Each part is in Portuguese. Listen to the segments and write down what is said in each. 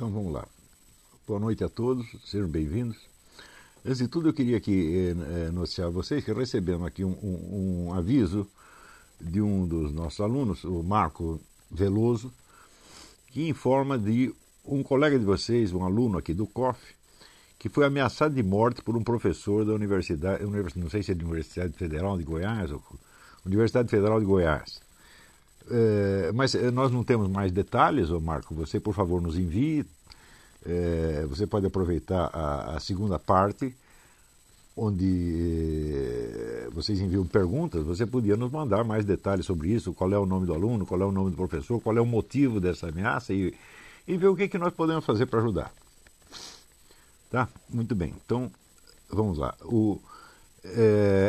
Então vamos lá. Boa noite a todos, sejam bem-vindos. Antes de tudo, eu queria aqui eh, eh noticiar a vocês que recebemos aqui um, um, um, aviso de um dos nossos alunos, o Marco Veloso, que informa de um colega de vocês, um aluno aqui do COF, que foi ameaçado de morte por um professor da universidade, não sei se é da Universidade Federal de Goiás ou Universidade Federal de Goiás. É, mas eh, nós não temos mais detalhes, Marco. Você, por favor, nos envie. É, você pode aproveitar a, a segunda parte, onde é, vocês enviam perguntas. Você podia nos mandar mais detalhes sobre isso: qual é o nome do aluno, qual é o nome do professor, qual é o motivo dessa ameaça e, e ver o que, que nós podemos fazer para ajudar. Tá? Muito bem. Então, vamos lá. O,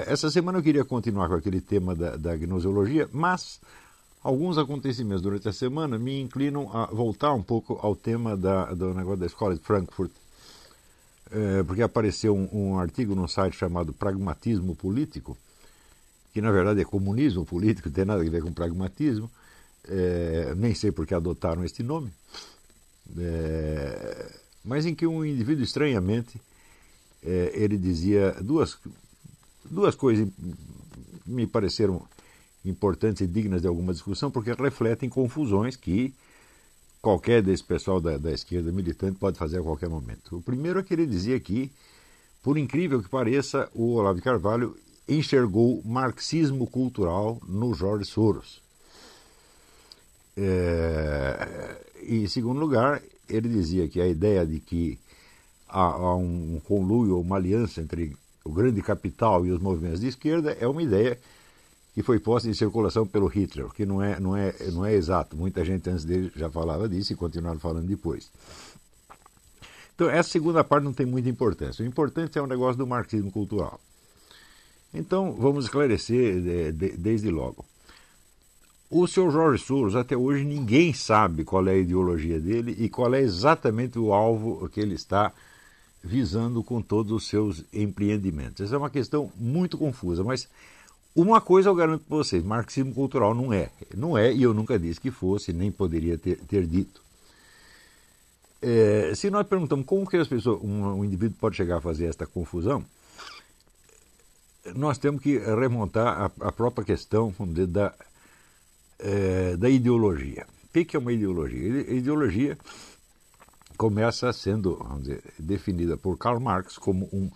essa semana eu queria continuar com aquele tema da, da gnoseologia, mas Alguns acontecimentos durante a semana me inclinam a voltar um pouco ao tema da, do negócio da escola de Frankfurt, é, porque apareceu um, um, artigo no site chamado Pragmatismo Político, que na verdade é comunismo político, não tem nada a ver com pragmatismo, é, nem sei por que adotaram este nome, é, mas em que um indivíduo estranhamente é, ele dizia duas, duas coisas me pareceram importantes e dignas de alguma discussão, porque refletem confusões que qualquer desse pessoal da, da esquerda militante pode fazer a qualquer momento. O primeiro é que ele dizia que, por incrível que pareça, o Olavo de Carvalho enxergou marxismo cultural no Jorge Soros. É, e, em segundo lugar, ele dizia que a ideia de que há, há um conluio ou uma aliança entre o grande capital e os movimentos de esquerda é uma ideia que foi posta em circulação pelo Hitler, que não é, não é, não é exato. Muita gente antes dele já falava disso e continuaram falando depois. Então, essa segunda parte não tem muita importância. O importante é o negócio do marxismo cultural. Então, vamos esclarecer de, de, desde logo. O senhor Jorge Soros, até hoje, ninguém sabe qual é a ideologia dele e qual é exatamente o alvo que ele está visando com todos os seus empreendimentos. Essa é uma questão muito confusa, mas uma coisa eu garanto para vocês: marxismo cultural não é. Não é, e eu nunca disse que fosse, nem poderia ter, ter dito. É, se nós perguntamos como que as pessoas, um, um, indivíduo pode chegar a fazer esta confusão, nós temos que remontar a própria questão dizer, da, é, da ideologia. O que é uma ideologia? A ideologia começa sendo dizer, definida por Karl Marx como um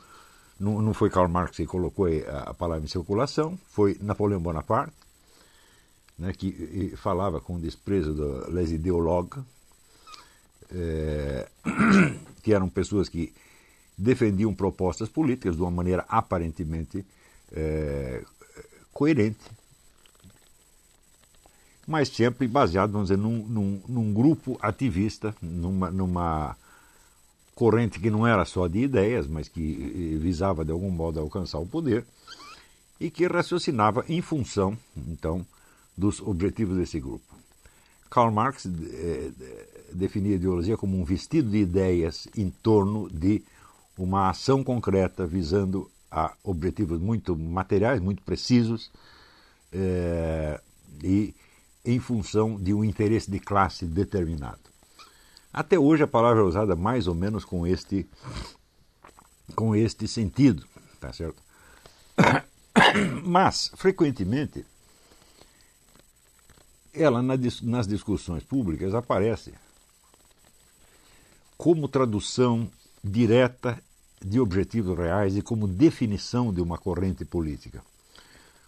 não, não foi Karl Marx que colocou a palavra em circulação, foi Napoleão Bonaparte, né, que falava com desprezo do les ideologues, é, que eram pessoas que defendiam propostas políticas de uma maneira aparentemente é, coerente, mas sempre baseado, vamos dizer, num, num, num grupo ativista, numa, numa corrente que não era só de ideias, mas que eh, visava de algum modo alcançar o poder e que raciocinava em função, então, dos objetivos desse grupo. Karl Marx eh, definia a ideologia como um vestido de ideias em torno de uma ação concreta visando a objetivos muito materiais, muito precisos eh, e em função de um interesse de classe determinado. Até hoje a palavra é usada mais ou menos com este, com este sentido, tá certo? Mas, frequentemente, ela nas discussões públicas aparece como tradução direta de objetivos reais e como definição de uma corrente política.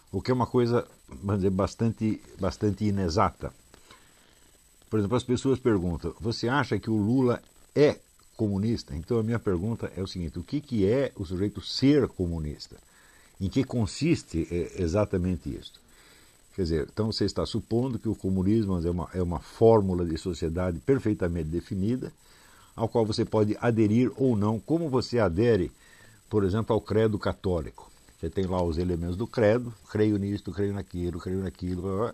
O que é uma coisa, vamos dizer, bastante, bastante inexata. Por exemplo, as pessoas perguntam: você acha que o Lula é comunista? Então a minha pergunta é o seguinte: o que, que é o sujeito ser comunista? Em que consiste é, exatamente isso? Quer dizer, então você está supondo que o comunismo é uma, é uma fórmula de sociedade perfeitamente definida, ao qual você pode aderir ou não, como você adere, por exemplo, ao credo católico. Você tem lá os elementos do credo, creio nisto, creio naquilo, creio naquilo.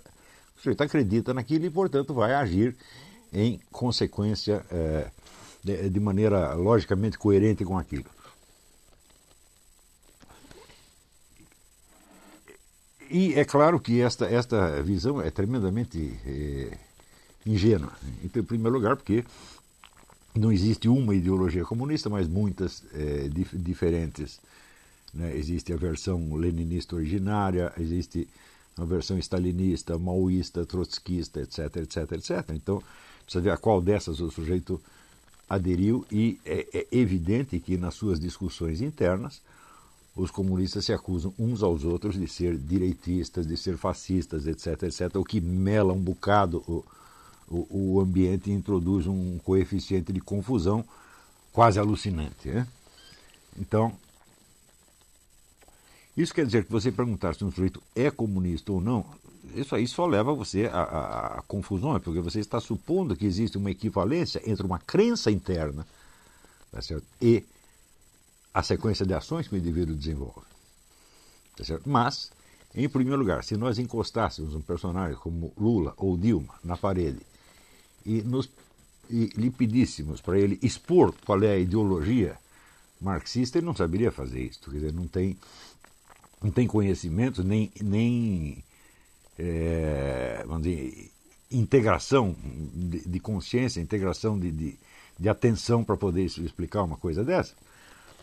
O sujeito acredita naquilo e, portanto, vai agir em consequência é, de, de maneira logicamente coerente com aquilo. E é claro que esta, esta visão é tremendamente é, ingênua. Então, em primeiro lugar, porque não existe uma ideologia comunista, mas muitas é, dif diferentes. Né? Existe a versão leninista originária, existe a versão stalinista, maoísta, trotskista, etc, etc, etc. Então, precisa ver a qual dessas o sujeito aderiu e é, é evidente que nas suas discussões internas os comunistas se acusam uns aos outros de ser direitistas, de ser fascistas, etc, etc, o que mela um bocado o, o, o ambiente introduz um coeficiente de confusão quase alucinante. Né? Então, isso quer dizer que você perguntar se um sujeito é comunista ou não, isso aí só leva você a, a confusões, porque você está supondo que existe uma equivalência entre uma crença interna tá e a sequência de ações que o indivíduo desenvolve. Tá? Mas, em primeiro lugar, se nós encostássemos um personagem como Lula ou Dilma na parede e, nos, e lhe pedíssemos para ele expor qual é a ideologia marxista, ele não saberia fazer isso. Quer dizer, não tem, não tem conhecimento nem, nem é, vamos dizer, integração de, de consciência, integração de, de, de atenção para poder explicar uma coisa dessa.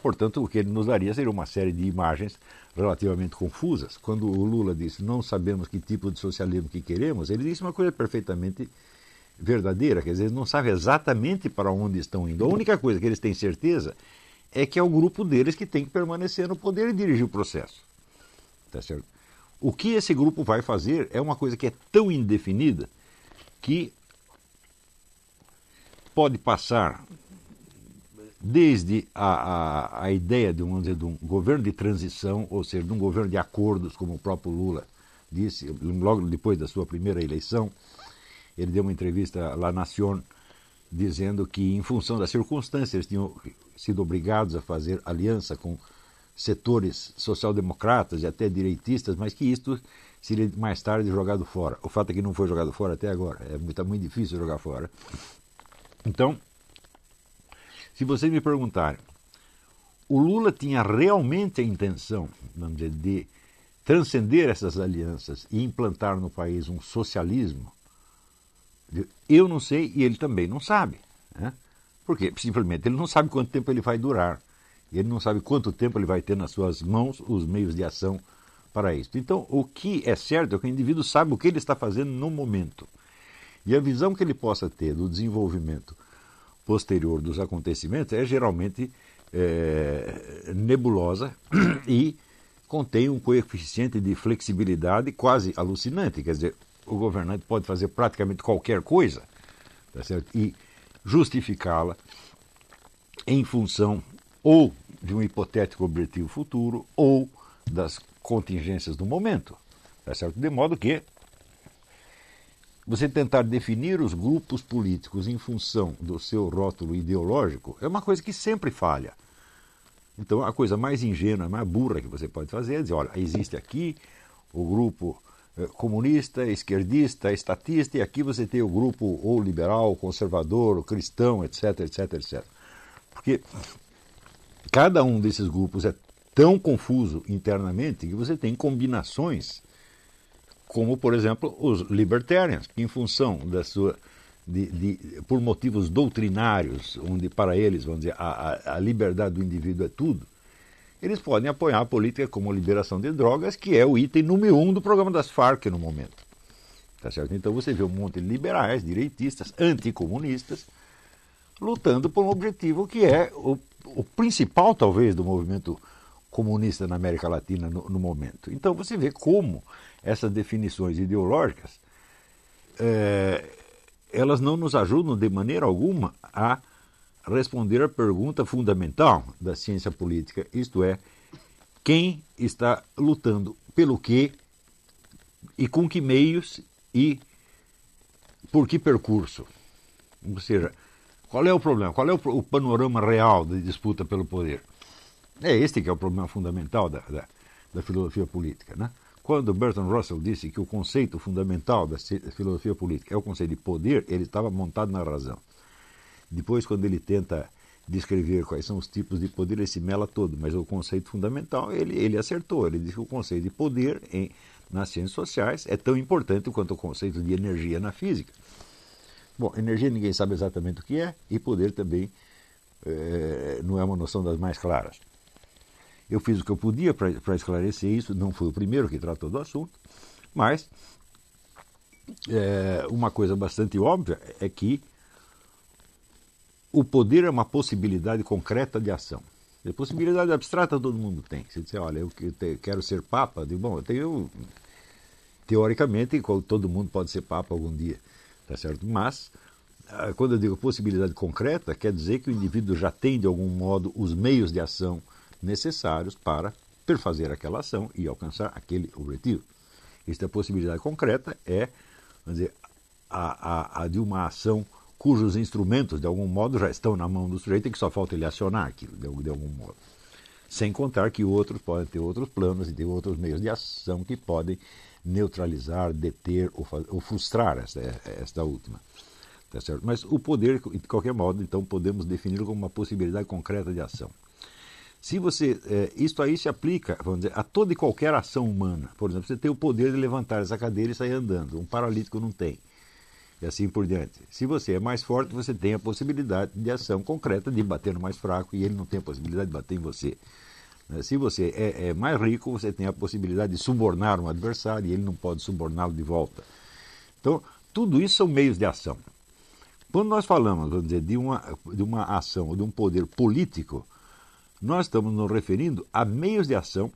Portanto, o que ele nos daria seria uma série de imagens relativamente confusas. Quando o Lula disse não sabemos que tipo de socialismo que queremos, ele disse uma coisa perfeitamente verdadeira, quer dizer, eles não sabem exatamente para onde estão indo. A única coisa que eles têm certeza é que é o grupo deles que tem que permanecer no poder e dirigir o processo. Tá certo? O que esse grupo vai fazer é uma coisa que é tão indefinida que pode passar desde a, a, a ideia de, dizer, de um governo de transição, ou seja, de um governo de acordos, como o próprio Lula disse logo depois da sua primeira eleição, ele deu uma entrevista lá na Nación dizendo que, em função das circunstâncias, eles tinham sido obrigados a fazer aliança com setores social-democratas e até direitistas, mas que isto seria mais tarde jogado fora. O fato é que não foi jogado fora até agora. É muito, muito difícil jogar fora. Então, se vocês me perguntarem, o Lula tinha realmente a intenção, vamos dizer, de transcender essas alianças e implantar no país um socialismo eu não sei e ele também não sabe. Né? Porque simplesmente ele não sabe quanto tempo ele vai durar. Ele não sabe quanto tempo ele vai ter nas suas mãos os meios de ação para isso. Então, o que é certo é que o indivíduo sabe o que ele está fazendo no momento. E a visão que ele possa ter do desenvolvimento posterior dos acontecimentos é geralmente é, nebulosa e contém um coeficiente de flexibilidade quase alucinante. Quer dizer, o governante pode fazer praticamente qualquer coisa tá certo? e justificá-la em função ou de um hipotético objetivo futuro ou das contingências do momento. Tá certo? De modo que você tentar definir os grupos políticos em função do seu rótulo ideológico é uma coisa que sempre falha. Então, a coisa mais ingênua, mais burra que você pode fazer é dizer: olha, existe aqui o grupo eh, comunista, esquerdista, estatista, e aqui você tem o grupo ou liberal, conservador, ou cristão, etc, etc, etc. Porque cada um desses grupos é tão confuso internamente que você tem combinações, como, por exemplo, os libertarians, que em função da sua. De, de, por motivos doutrinários, onde para eles, vamos dizer, a, a liberdade do indivíduo é tudo, eles podem apoiar a política como a liberação de drogas, que é o item número um do programa das Farc no momento. Tá certo? Então você vê um monte de liberais, direitistas, anticomunistas, lutando por um objetivo que é o, o principal, talvez, do movimento comunista na América Latina no, no momento. Então você vê como essas definições ideológicas é, elas não nos ajudam de maneira alguma a responder a pergunta fundamental da ciência política, isto é, quem está lutando pelo quê e com que meios e por que percurso. Ou seja, qual é o problema? Qual é o, panorama real da disputa pelo poder? É este que é o problema fundamental da, da, da filosofia política. Né? Quando Bertrand Russell disse que o conceito fundamental da filosofia política é o conceito de poder, ele estava montado na razão. Depois, quando ele tenta descrever quais são os tipos de poder, ele se mela todo, mas o conceito fundamental ele, ele acertou. Ele disse que o conceito de poder em, nas ciências sociais é tão importante quanto o conceito de energia na física. Bom, energia ninguém sabe exatamente o que é, e poder também é, não é uma noção das mais claras. Eu fiz o que eu podia para esclarecer isso, não fui o primeiro que tratou do assunto, mas é, uma coisa bastante óbvia é que o poder é uma possibilidade concreta de ação. A possibilidade abstrata todo mundo tem. Se disser, olha, eu quero ser papa, eu digo, bom, eu tenho. Teoricamente, todo mundo pode ser papa algum dia. Tá certo? Mas, ah, quando eu digo possibilidade concreta, quer dizer que o indivíduo já tem, de algum modo, os meios de ação necessários para perfazer aquela ação e alcançar aquele objetivo. Esta possibilidade concreta é, dizer, a, a, a de uma ação cujos instrumentos, de algum modo, já estão na mão do sujeito e que só falta ele acionar aquilo, de, de algum modo. Sem contar que outros podem ter outros planos e ter outros meios de ação que podem neutralizar, deter ou, ou frustrar esta, esta última. Tá? Mas o poder, de qualquer modo, então podemos definir como uma possibilidade concreta de ação. Se você, é, isto aí se aplica, vamos dizer, a toda e qualquer ação humana. Por exemplo, você tem o poder de levantar essa cadeira e sair andando. Um paralítico não tem. E assim por diante. Se você é mais forte, você tem a possibilidade de ação concreta de bater no mais fraco e ele não tem a possibilidade de bater em você. Né? Se você é, é, mais rico, você tem a possibilidade de subornar um adversário e ele não pode suborná-lo de volta. Então, tudo isso são meios de ação. Quando nós falamos, vamos dizer, de uma, de uma ação ou de um poder político, nós estamos nos referindo a meios de ação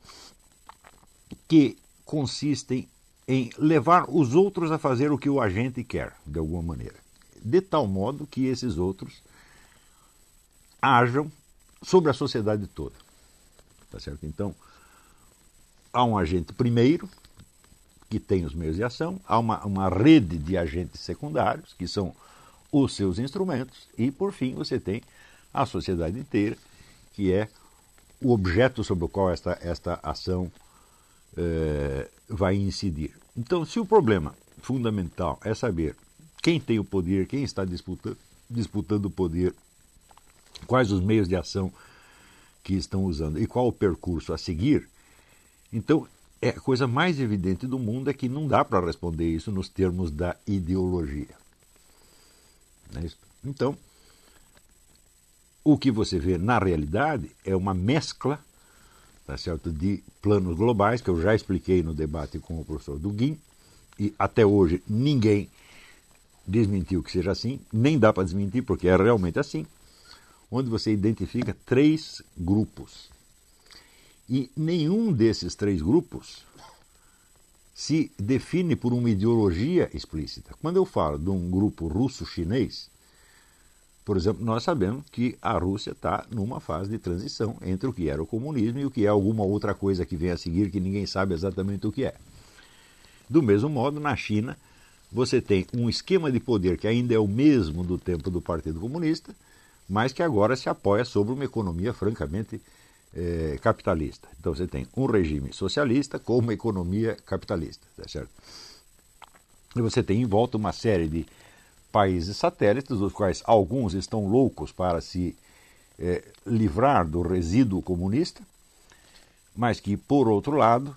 que consistem em levar os outros a fazer o que o agente quer, de alguma maneira. De tal modo que esses outros ajam sobre a sociedade toda. Tá certo? Então, há um agente primeiro, que tem os meios de ação, há uma, uma rede de agentes secundários, que são os seus instrumentos, e, por fim, você tem a sociedade inteira, que é o objeto sobre o qual esta, esta ação eh, vai incidir. Então, se o problema fundamental é saber quem tem o poder, quem está disputando, disputando o poder, quais os meios de ação que estão usando e qual o percurso a seguir, então é a coisa mais evidente do mundo é que não dá para responder isso nos termos da ideologia. É então, o que você vê na realidade é uma mescla tá certo, de planos globais, que eu já expliquei no debate com o professor Duguin, e até hoje ninguém desmentiu que seja assim, nem dá para desmentir porque é realmente assim onde você identifica três grupos. E nenhum desses três grupos se define por uma ideologia explícita. Quando eu falo de um grupo russo-chinês, por exemplo, nós sabemos que a Rússia está numa fase de transição entre o que era o comunismo e o que é alguma outra coisa que vem a seguir que ninguém sabe exatamente o que é. Do mesmo modo, na China, você tem um esquema de poder que ainda é o mesmo do tempo do Partido Comunista, mas que agora se apoia sobre uma economia francamente é, capitalista. Então você tem um regime socialista com uma economia capitalista, tá certo? E você tem em volta uma série de países satélites, dos quais alguns estão loucos para se é, livrar do resíduo comunista, mas que, por outro lado,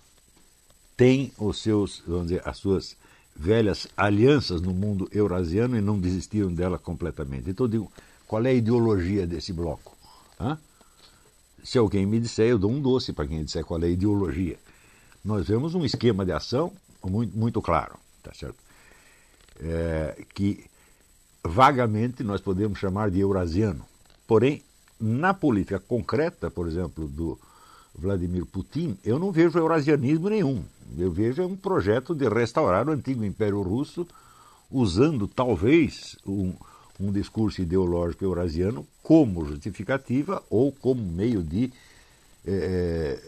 têm os seus, vamos dizer, as suas velhas alianças no mundo eurasiano e não desistiram dela completamente. Então, digo, qual é a ideologia desse bloco? Hã? Se alguém me disser, eu dou um doce para quem disser qual é a ideologia. Nós vemos um esquema de ação muito, muito claro, tá certo? É, que vagamente nós podemos chamar de eurasiano. Porém, na política concreta, por exemplo, do Vladimir Putin, eu não vejo eurasianismo nenhum. Eu vejo um projeto de restaurar o antigo Império Russo usando talvez um, um discurso ideológico eurasiano como justificativa ou como meio de é,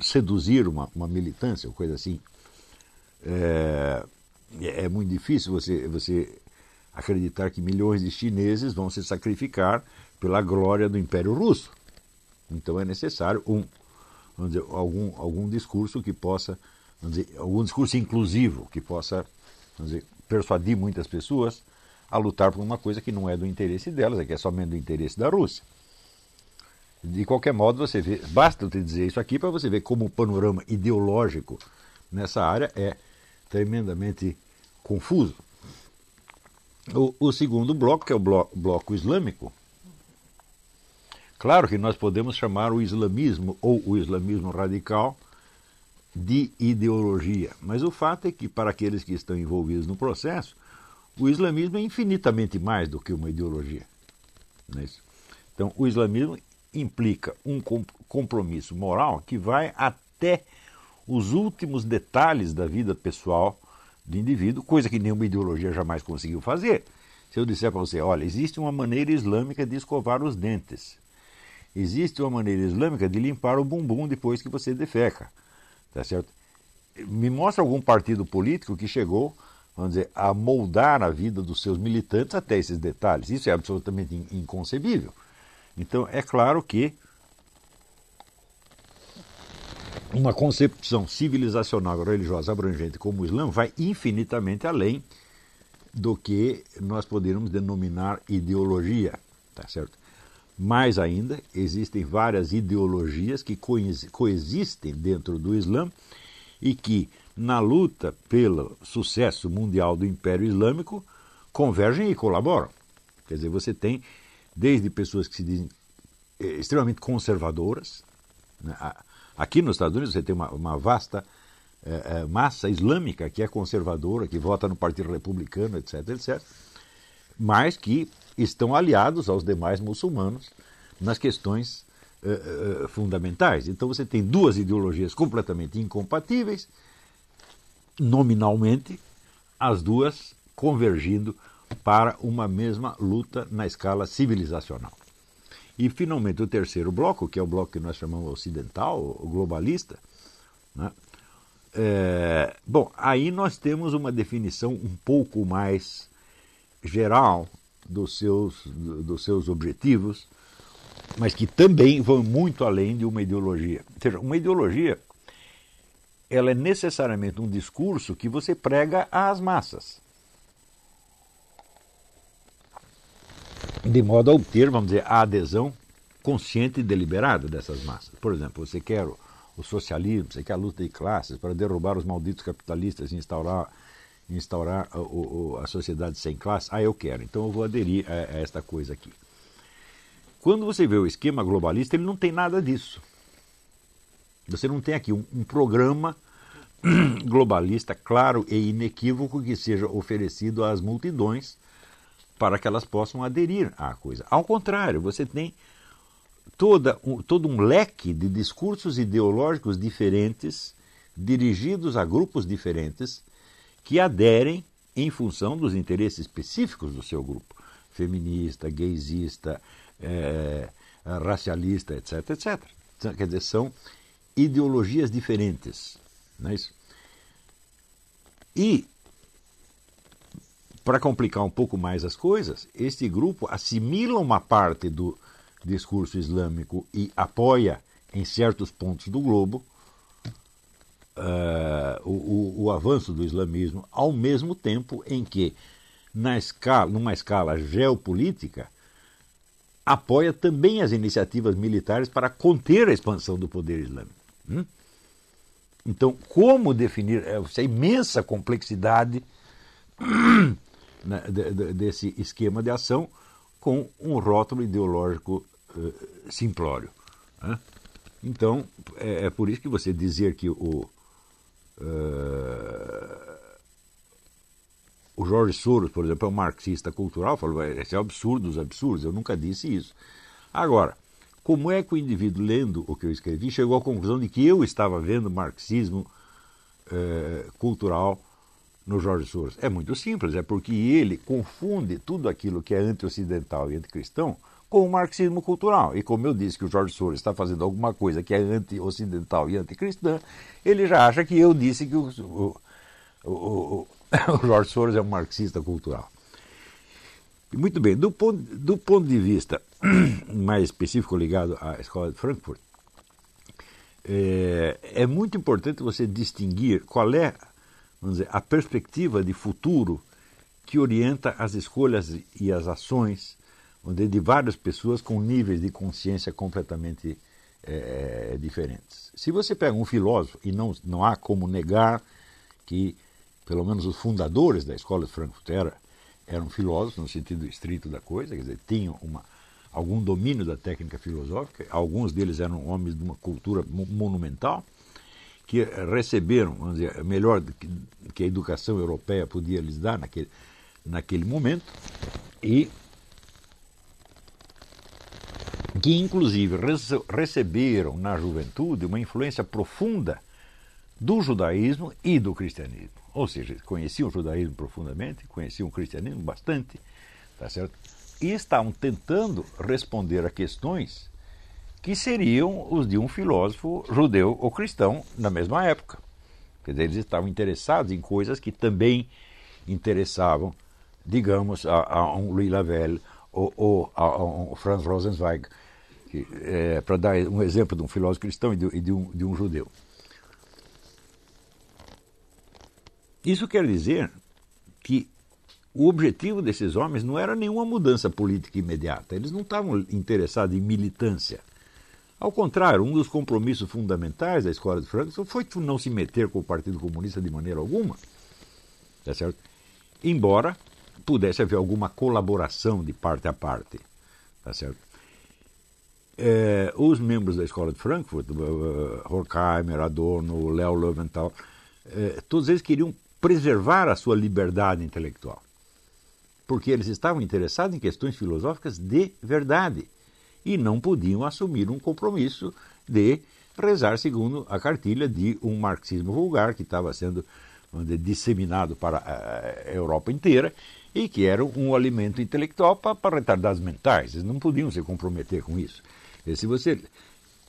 seduzir uma, uma militância ou coisa assim. É, é muito difícil você, você acreditar que milhões de chineses vão se sacrificar pela glória do Império Russo. Então é necessário um, vamos dizer, algum, algum discurso que possa, vamos dizer, algum discurso inclusivo que possa vamos dizer, persuadir muitas pessoas a lutar por uma coisa que não é do interesse delas, é que é somente do interesse da Rússia. De qualquer modo, você vê, basta eu te dizer isso aqui para você ver como o panorama ideológico nessa área é tremendamente confuso. O, o segundo bloco, que é o bloco, bloco islâmico, claro que nós podemos chamar o islamismo ou o islamismo radical de ideologia, mas o fato é que, para aqueles que estão envolvidos no processo, o islamismo é infinitamente mais do que uma ideologia. É? Então, o islamismo implica um compromisso moral que vai até os últimos detalhes da vida pessoal do indivíduo, coisa que nenhuma ideologia jamais conseguiu fazer. Se eu disser para você, olha, existe uma maneira islâmica de escovar os dentes, existe uma maneira islâmica de limpar o bumbum depois que você defeca, tá certo? Me mostra algum partido político que chegou, vamos dizer, a moldar a vida dos seus militantes até esses detalhes. Isso é absolutamente inconcebível. Então, é claro que uma concepção civilizacional religiosa abrangente como o Islã vai infinitamente além do que nós poderíamos denominar ideologia, tá certo? Mais ainda, existem várias ideologias que coexistem dentro do Islã e que, na luta pelo sucesso mundial do Império Islâmico, convergem e colaboram. Quer dizer, você tem desde pessoas que se dizem eh, extremamente conservadoras. Né? Aqui nos Estados Unidos você tem uma, uma vasta é, massa islâmica que é conservadora, que vota no Partido Republicano, etc, etc, mas que estão aliados aos demais muçulmanos nas questões fundamentais. Então você tem duas ideologias completamente incompatíveis, nominalmente, as duas convergindo para uma mesma luta na escala civilizacional. E, finalmente, o terceiro bloco, que é o bloco que nós chamamos ocidental, globalista, né? É, bom, aí nós temos uma definição um pouco mais geral dos seus, dos seus objetivos, mas que também vão muito além de uma ideologia. Ou seja, uma ideologia ela é necessariamente um discurso que você prega às massas. de modo a obter, vamos dizer, a adesão consciente e deliberada dessas massas. Por exemplo, você quer o, socialismo, você quer a luta de classes para derrubar os malditos capitalistas e instaurar, instaurar a, a, a sociedade sem classe? Ah, eu quero, então eu vou aderir a, a esta coisa aqui. Quando você vê o esquema globalista, ele não tem nada disso. Você não tem aqui um, um programa globalista claro e inequívoco que seja oferecido às multidões para que elas possam aderir à coisa. Ao contrário, você tem toda, um, todo um leque de discursos ideológicos diferentes, dirigidos a grupos diferentes, que aderem em função dos interesses específicos do seu grupo feminista, gaysista, é, racialista, etc, etc. Quer dizer, são ideologias diferentes. Não é isso? E para complicar um pouco mais as coisas, este grupo assimila uma parte do discurso islâmico e apoia, em certos pontos do globo, uh, o, o, avanço do islamismo, ao mesmo tempo em que, na escala, numa escala geopolítica, apoia também as iniciativas militares para conter a expansão do poder islâmico. Hum? Então, como definir essa imensa complexidade né, de, de, desse esquema de ação com um rótulo ideológico uh, simplório. Né? Então, é, é, por isso que você dizer que o, uh, o Jorge Soros, por exemplo, é um marxista cultural, falou, esse é absurdo dos absurdos, eu nunca disse isso. Agora, como é que o indivíduo, lendo o que eu escrevi, chegou à conclusão de que eu estava vendo marxismo uh, cultural no Jorge Soros? É muito simples, é porque ele confunde tudo aquilo que é anti-ocidental e anticristão com o marxismo cultural. E como eu disse que o Jorge Soros está fazendo alguma coisa que é anti-ocidental e anticristã, ele já acha que eu disse que o, o, o, o Jorge Soros é um marxista cultural. Muito bem, do ponto, do ponto de vista mais específico ligado à escola de Frankfurt, é, é muito importante você distinguir qual é vamos dizer, a perspectiva de futuro que orienta as escolhas e as ações de várias pessoas com níveis de consciência completamente é, diferentes. Se você pega um filósofo, e não, não há como negar que, pelo menos os fundadores da escola de Frankfurt era, eram filósofos no sentido estrito da coisa, quer dizer, tinham uma, algum domínio da técnica filosófica, alguns deles eram homens de uma cultura monumental, que receberam, vamos dizer, melhor que a educação europeia podia lhes dar naquele, naquele momento, e que inclusive receberam na juventude uma influência profunda do judaísmo e do cristianismo. Ou seja, conheciam o judaísmo profundamente, conheciam o cristianismo bastante, tá certo? E estavam tentando responder a questões que seriam os de um filósofo judeu ou cristão na mesma época. Quer dizer, eles estavam interessados em coisas que também interessavam, digamos, a, a um Louis Lavelle ou, ou a, a, um Franz Rosenzweig, é, para dar um exemplo de um filósofo cristão e de, e de, um, de um judeu. Isso quer dizer que o objetivo desses homens não era nenhuma mudança política imediata. Eles não estavam interessados em militância. Ao contrário, um dos compromissos fundamentais da escola de Frankfurt foi não se meter com o Partido Comunista de maneira alguma. Tá certo? Embora pudesse haver alguma colaboração de parte a parte. Tá certo? É, os membros da escola de Frankfurt, uh, Horkheimer, Adorno, Leo Löwenthal, é, todos eles queriam preservar a sua liberdade intelectual. Porque eles estavam interessados em questões filosóficas de verdade e não podiam assumir um compromisso de rezar segundo a cartilha de um marxismo vulgar que estava sendo disseminado para a Europa inteira e que era um alimento intelectual para, retardados mentais. Eles não podiam se comprometer com isso. E se você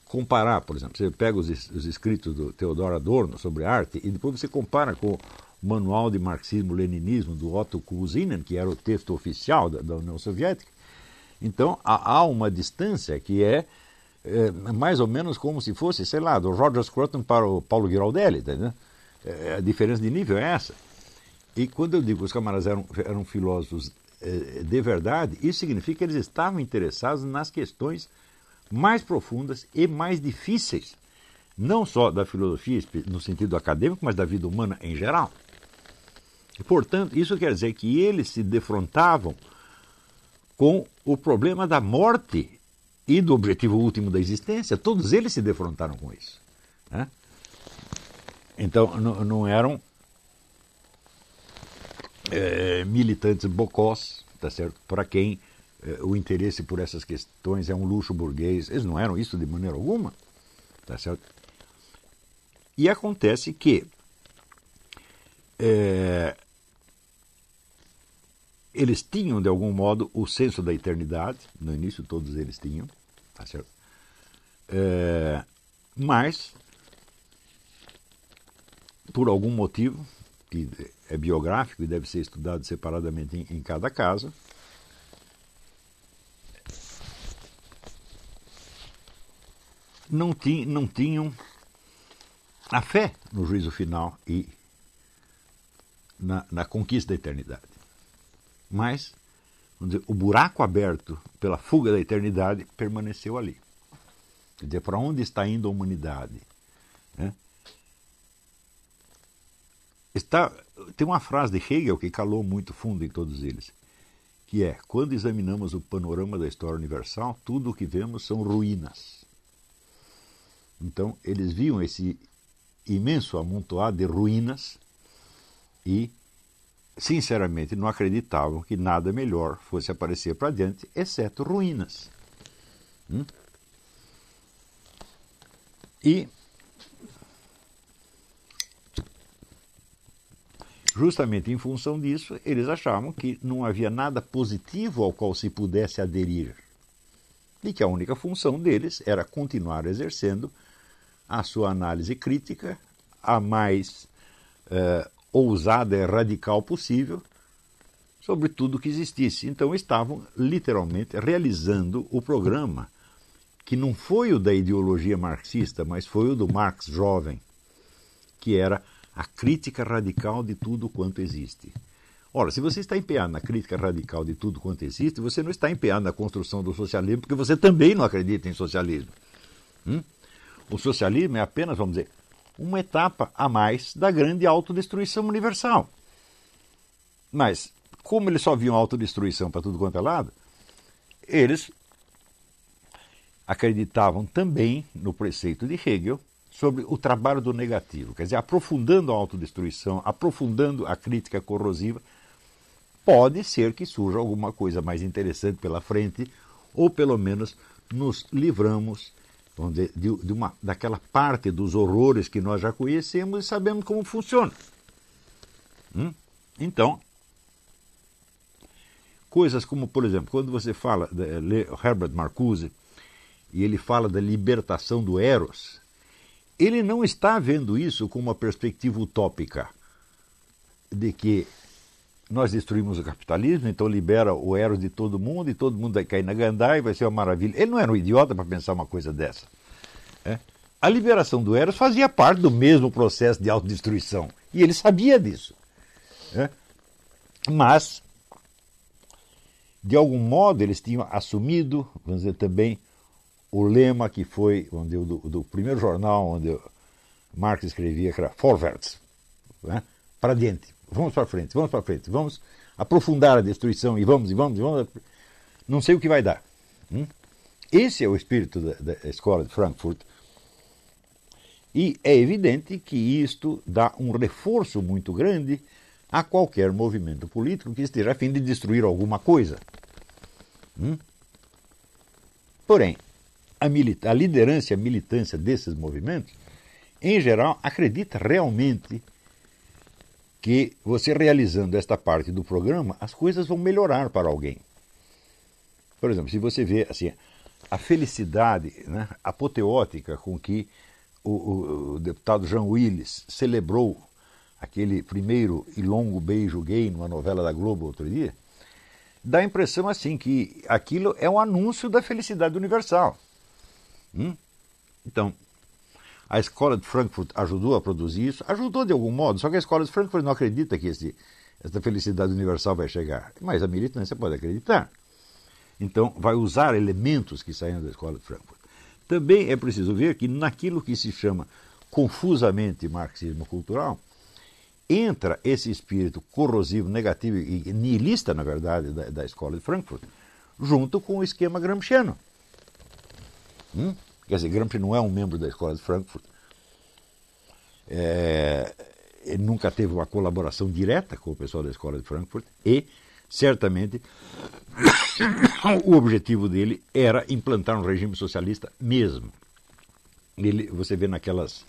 comparar, por exemplo, você pega os, os escritos do Theodor Adorno sobre arte e depois você compara com Manual de Marxismo-Leninismo do Otto Kuzinen, que era o texto oficial da, da União Soviética. Então há, há uma distância que é, é, mais ou menos como se fosse, sei lá, do Roger Scruton para o Paulo Giraldelli. Tá, é, a diferença de nível é essa. E quando eu digo que os camaradas eram, eram filósofos é, de verdade, isso significa que eles estavam interessados nas questões mais profundas e mais difíceis, não só da filosofia no sentido acadêmico, mas da vida humana em geral. Portanto, isso quer dizer que eles se defrontavam com o problema da morte e do objetivo último da existência. Todos eles se defrontaram com isso. Né? Então, não eram é, militantes bocós, tá certo? Para quem é, o interesse por essas questões é um luxo burguês. Eles não eram isso de maneira alguma, tá certo? E acontece que é, eles tinham, de algum modo, o senso da eternidade. No início, todos eles tinham. Tá certo? É, mas, por algum motivo, que é biográfico e deve ser estudado separadamente em, em cada caso, não, tinham, não tinham a fé no juízo final e na, na conquista da eternidade. Mas dizer, o buraco aberto pela fuga da eternidade permaneceu ali. Quer dizer, para onde está indo a humanidade? Né? Está, tem uma frase de Hegel que calou muito fundo em todos eles, que é: quando examinamos o panorama da história universal, tudo o que vemos são ruínas. Então, eles viam esse imenso amontoado de ruínas e sinceramente, não acreditavam que nada melhor fosse aparecer para diante, exceto ruínas. Hum? E justamente em função disso, eles achavam que não havia nada positivo ao qual se pudesse aderir. E que a única função deles era continuar exercendo a sua análise crítica, a mais uh, ousada e radical possível sobre tudo que existisse. Então estavam literalmente realizando o programa que não foi o da ideologia marxista, mas foi o do Marx jovem, que era a crítica radical de tudo quanto existe. Ora, se você está empenhado na crítica radical de tudo quanto existe, você não está empenhado na construção do socialismo, porque você também não acredita em socialismo. Hum? O socialismo é apenas, vamos dizer, uma etapa a mais da grande autodestruição universal. Mas como eles só viam autodestruição para tudo quanto é lado, eles acreditavam também no preceito de Hegel sobre o trabalho do negativo, quer dizer, aprofundando a autodestruição, aprofundando a crítica corrosiva, pode ser que surja alguma coisa mais interessante pela frente, ou pelo menos nos livramos dizer, de, de uma, daquela parte dos horrores que nós já conhecemos e sabemos como funciona. Hum? Então, coisas como, por exemplo, quando você fala, de, Herbert Marcuse, e ele fala da libertação do Eros, ele não está vendo isso com uma perspectiva utópica de que nós destruímos o capitalismo, então libera o Eros de todo mundo e todo mundo vai cair na gandaia e vai ser uma maravilha. Ele não era um idiota para pensar uma coisa dessa. É? A liberação do Eros fazia parte do mesmo processo de autodestruição e ele sabia disso. É? Mas, de algum modo, eles tinham assumido, vamos dizer também, o lema que foi onde do, do primeiro jornal onde Marx escrevia, que era Vorwärts, né? para diante, vamos para frente, vamos para frente, vamos aprofundar a destruição e vamos, e vamos, e vamos. Não sei o que vai dar. Hum? Esse é o espírito da, da escola de Frankfurt. E é evidente que isto dá um reforço muito grande a qualquer movimento político que esteja a fim de destruir alguma coisa. Hum? Porém, a, a liderança e a militância desses movimentos, em geral, acredita realmente que você realizando esta parte do programa, as coisas vão melhorar para alguém. Por exemplo, se você vê assim, a felicidade né, apoteótica com que o, o, o deputado Jean Willis celebrou aquele primeiro e longo beijo gay numa novela da Globo outro dia, dá a impressão assim que aquilo é um anúncio da felicidade universal. Hum? Então, a escola de Frankfurt ajudou a produzir isso? Ajudou de algum modo, só que a escola de Frankfurt não acredita que esse, essa felicidade universal vai chegar. Mas a militância pode acreditar. Então, vai usar elementos que saem da escola de Frankfurt. Também é preciso ver que naquilo que se chama confusamente marxismo cultural, entra esse espírito corrosivo, negativo e nihilista, na verdade, da, da escola de Frankfurt, junto com o esquema gramsciano. Hum? Quer dizer, Gramsci não é um membro da escola de Frankfurt. É, ele nunca teve uma colaboração direta com o pessoal da escola de Frankfurt e, certamente, o objetivo dele era implantar um regime socialista mesmo. Ele, você vê naquelas.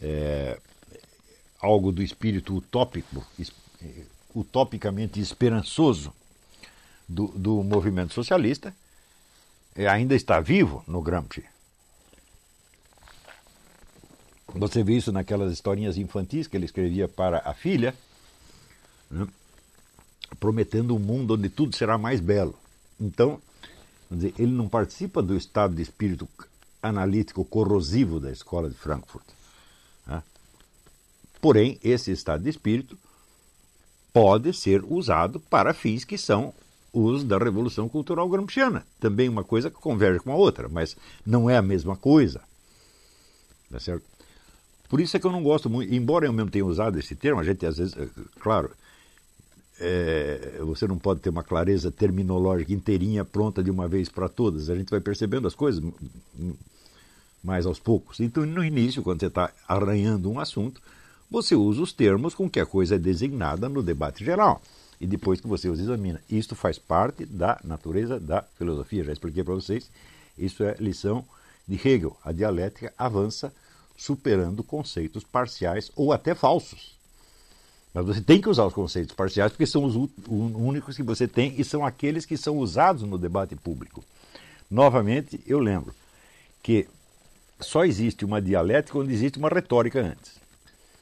É, algo do espírito utópico, utopicamente esperançoso do, do movimento socialista, é, ainda está vivo no Gramsci. Você vê isso naquelas historinhas infantis que ele escrevia para a filha, né, prometendo um mundo onde tudo será mais belo. Então, dizer, ele não participa do estado de espírito analítico corrosivo da escola de Frankfurt. Né? Porém, esse estado de espírito pode ser usado para fins que são os da Revolução Cultural Gramsciana. Também uma coisa que converge com a outra, mas não é a mesma coisa. Tá certo? Por isso é que eu não gosto muito, embora eu mesmo tenha usado esse termo, a gente às vezes, eh, claro, é, você não pode ter uma clareza terminológica inteirinha pronta de uma vez para todas. A gente vai percebendo as coisas mais aos poucos. Então, no início, quando você está arranhando um assunto, você usa os termos com que a coisa é designada no debate geral e depois que você os examina. Isto faz parte da natureza da filosofia. Já expliquei para vocês. Isso é lição de Hegel. A dialética avança superando conceitos parciais ou até falsos. Mas você tem que usar os conceitos parciais porque são os únicos que você tem e são aqueles que são usados no debate público. Novamente, eu lembro que só existe uma dialética onde existe uma retórica antes.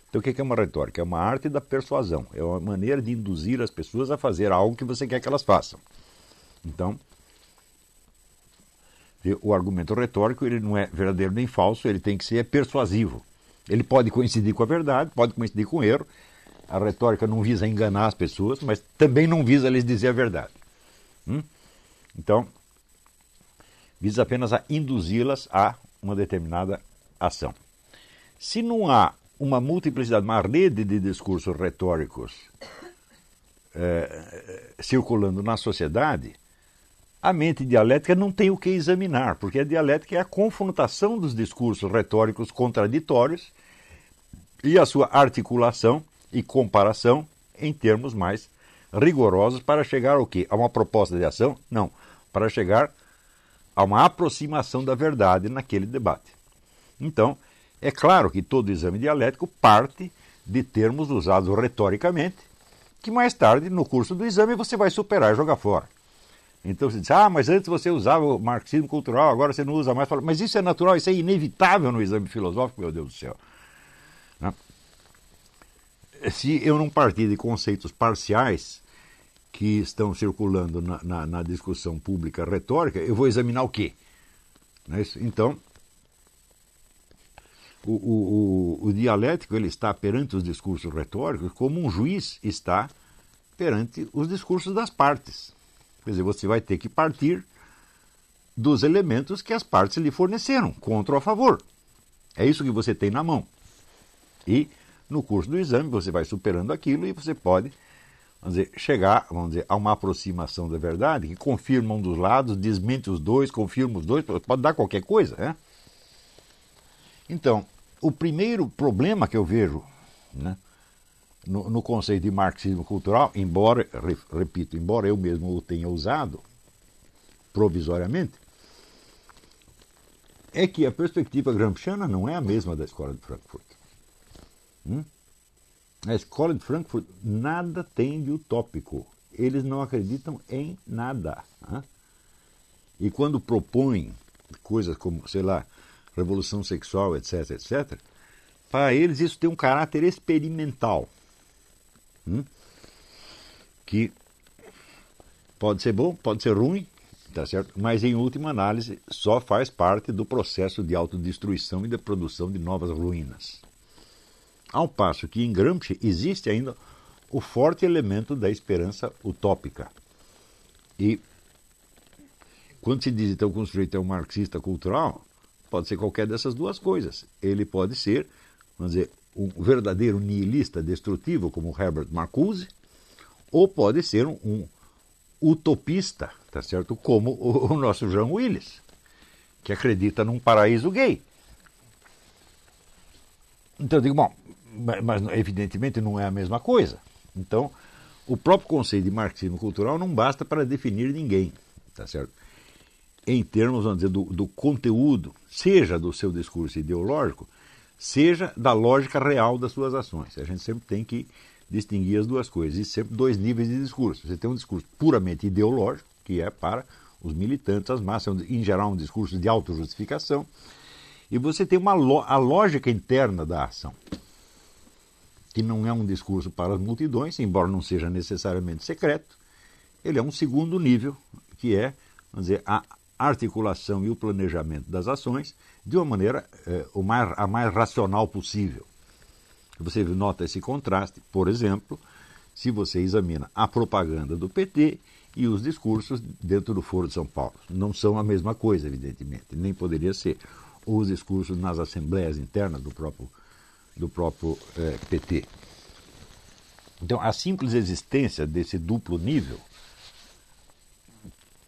Então, o que é uma retórica? É uma arte da persuasão. É uma maneira de induzir as pessoas a fazer algo que você quer que elas façam. Então, o argumento retórico ele não é verdadeiro nem falso, ele tem que ser persuasivo. Ele pode coincidir com a verdade, pode coincidir com o erro. A retórica não visa enganar as pessoas, mas também não visa lhes dizer a verdade. Hum? Então, visa apenas a induzi-las a uma determinada ação. Se não há uma multiplicidade, uma rede de discursos retóricos é, circulando na sociedade, a mente dialética não tem o que examinar, porque a dialética é a confrontação dos discursos retóricos contraditórios e a sua articulação e comparação em termos mais rigorosos para chegar ao quê? A uma proposta de ação? Não, para chegar a uma aproximação da verdade naquele debate. Então, é claro que todo exame dialético parte de termos usados retoricamente, que mais tarde, no curso do exame, você vai superar e jogar fora. Então você diz, ah, mas antes você usava o marxismo cultural, agora você não usa mais. Mas isso é natural, isso é inevitável no exame filosófico, meu Deus do céu. Né? Se eu não partir de conceitos parciais que estão circulando na, na, na discussão pública retórica, eu vou examinar o quê? É então, o, o, o, o, dialético ele está perante os discursos retóricos como um juiz está perante os discursos das partes. Quer dizer, você vai ter que partir dos elementos que as partes lhe forneceram, contra ou a favor. É isso que você tem na mão. E no curso do exame você vai superando aquilo e você pode vamos dizer, chegar vamos dizer, a uma aproximação da verdade que confirma um dos lados, desmente os dois, confirma os dois, pode dar qualquer coisa. Né? Então, o primeiro problema que eu vejo né, no, no, conceito de marxismo cultural, embora, repito, embora eu mesmo o tenha usado provisoriamente, é que a perspectiva gramsciana não é a mesma da escola de Frankfurt. Hum? A escola de Frankfurt nada tem de utópico. Eles não acreditam em nada. Hein? E quando propõem coisas como, sei lá, revolução sexual, etc., etc., para eles isso tem um caráter experimental. Hum? Que pode ser bom, pode ser ruim, tá certo? mas em última análise só faz parte do processo de autodestruição e da produção de novas ruínas. Ao passo que em Gramsci existe ainda o forte elemento da esperança utópica. E quando se diz então que um sujeito é um marxista cultural, pode ser qualquer dessas duas coisas. Ele pode ser, vamos dizer, um verdadeiro nihilista destrutivo, como Herbert Marcuse, ou pode ser um, um utopista, tá certo? Como o, o nosso João Willis, que acredita num paraíso gay. Então eu digo, bom, mas evidentemente não é a mesma coisa. Então, o próprio conceito de marxismo cultural não basta para definir ninguém, tá certo? Em termos, vamos dizer, do, do conteúdo, seja do seu discurso ideológico, seja da lógica real das suas ações. A gente sempre tem que distinguir as duas coisas. E sempre dois níveis de discurso. Você tem um discurso puramente ideológico, que é para os militantes, as massas, em geral um discurso de autojustificação, e você tem uma a lógica interna da ação, que não é um discurso para as multidões, embora não seja necessariamente secreto, ele é um segundo nível, que é, vamos dizer, a articulação e o planejamento das ações de uma maneira é, o mais, a mais racional possível. Você nota esse contraste, por exemplo, se você examina a propaganda do PT e os discursos dentro do Foro de São Paulo. Não são a mesma coisa, evidentemente, nem poderia ser. Os discursos nas assembleias internas do próprio, do próprio eh, PT. Então, a simples existência desse duplo nível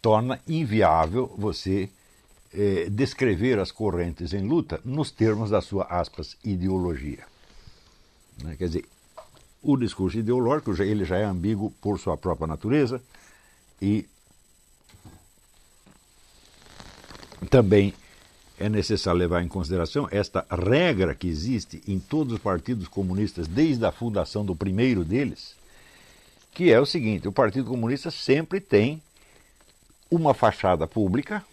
torna inviável você eh, descrever as correntes em luta nos termos da sua, aspas, ideologia. Né? Quer dizer, o discurso ideológico ele já é ambíguo por sua própria natureza e também é necessário levar em consideração esta regra que existe em todos os partidos comunistas desde a fundação do primeiro deles, que é o seguinte: o Partido Comunista sempre tem uma fachada pública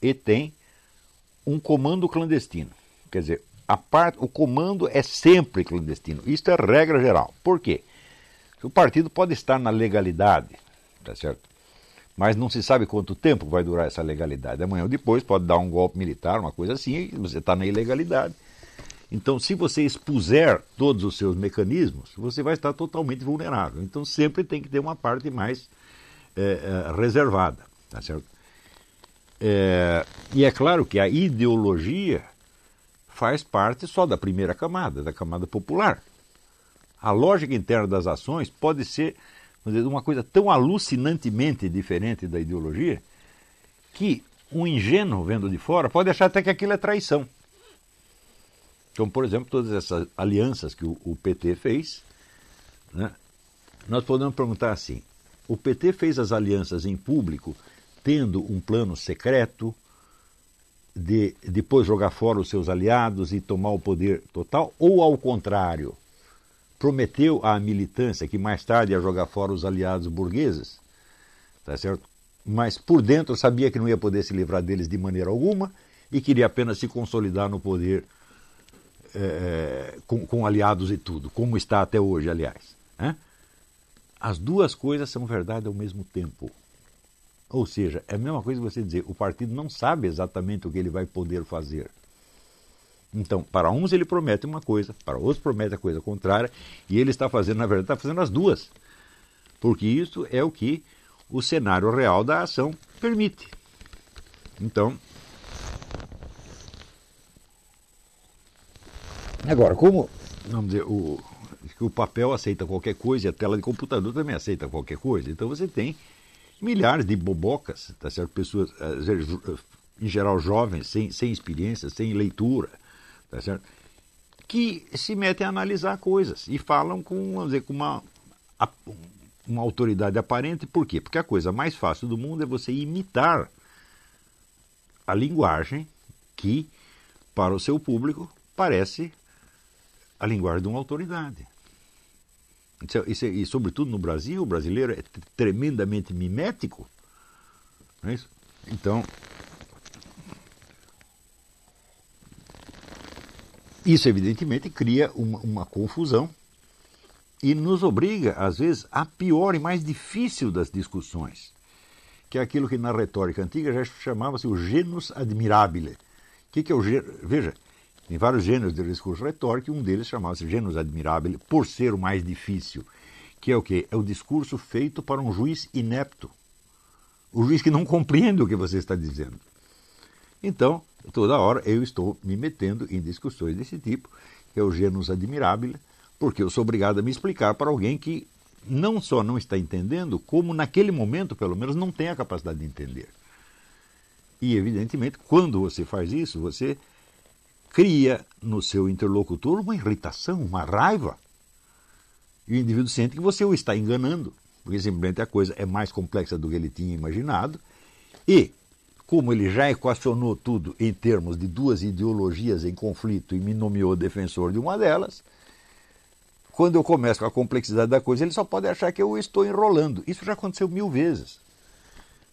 e tem um comando clandestino. Quer dizer, a parte, o comando é sempre clandestino. Isso é regra geral. Por quê? O partido pode estar na legalidade, tá certo? Mas não se sabe quanto tempo vai durar essa legalidade. Amanhã ou depois pode dar um golpe militar, uma coisa assim, e você está na ilegalidade. Então, se você expuser todos os seus mecanismos, você vai estar totalmente vulnerável. Então, sempre tem que ter uma parte mais é, é, reservada, tá certo? É, e é claro que a ideologia faz parte só da primeira camada, da camada popular. A lógica interna das ações pode ser, dizer, uma coisa tão alucinantemente diferente da ideologia que um ingênuo vendo de fora pode achar até que aquilo é traição. Como, por exemplo, todas essas alianças que o PT fez, né? nós podemos perguntar assim: o PT fez as alianças em público tendo um plano secreto de depois jogar fora os seus aliados e tomar o poder total, ou ao contrário, prometeu à militância que mais tarde ia jogar fora os aliados burgueses, tá certo? Mas por dentro sabia que não ia poder se livrar deles de maneira alguma e queria apenas se consolidar no poder é, com, com, aliados e tudo, como está até hoje, aliás. Né? As duas coisas são verdade ao mesmo tempo. Ou seja, é a mesma coisa que você dizer, o partido não sabe exatamente o que ele vai poder fazer. Então, para uns ele promete uma coisa, para outros promete a coisa contrária, e ele está fazendo, na verdade, está fazendo as duas. Porque isso é o que o cenário real da ação permite. Então, Agora, como vamos dizer, o, o papel aceita qualquer coisa e a tela de computador também aceita qualquer coisa, então você tem milhares de bobocas, tá certo? pessoas, em geral jovens, sem, sem experiência, sem leitura, tá certo? que se metem a analisar coisas e falam com, vamos dizer, com uma, uma autoridade aparente. Por quê? Porque a coisa mais fácil do mundo é você imitar a linguagem que, para o seu público, parece a linguagem de uma autoridade. Isso, é, é, e, sobretudo no Brasil, o brasileiro é tremendamente mimético. Não é isso? Então, isso evidentemente cria uma, uma confusão e nos obriga, às vezes, a pior e mais difícil das discussões, que é aquilo que na retórica antiga já chamava-se o genus admirabile. O que, que é o? Veja, tem vários gêneros de discurso retórico e um deles chamava-se genus admirabile, por ser o mais difícil, que é o quê? É o discurso feito para um juiz inepto. O juiz que não compreende o que você está dizendo. Então, toda hora eu estou me metendo em discussões desse tipo, que é o genus admirabile, porque eu sou obrigado a me explicar para alguém que não só não está entendendo, como naquele momento, pelo menos, não tem a capacidade de entender. E, evidentemente, quando você faz isso, você cria no seu interlocutor uma irritação, uma raiva. E o indivíduo sente que você o está enganando, porque simplesmente a coisa é mais complexa do que ele tinha imaginado. E, como ele já equacionou tudo em termos de duas ideologias em conflito e me nomeou defensor de uma delas, quando eu começo com a complexidade da coisa, ele só pode achar que eu estou enrolando. Isso já aconteceu mil vezes.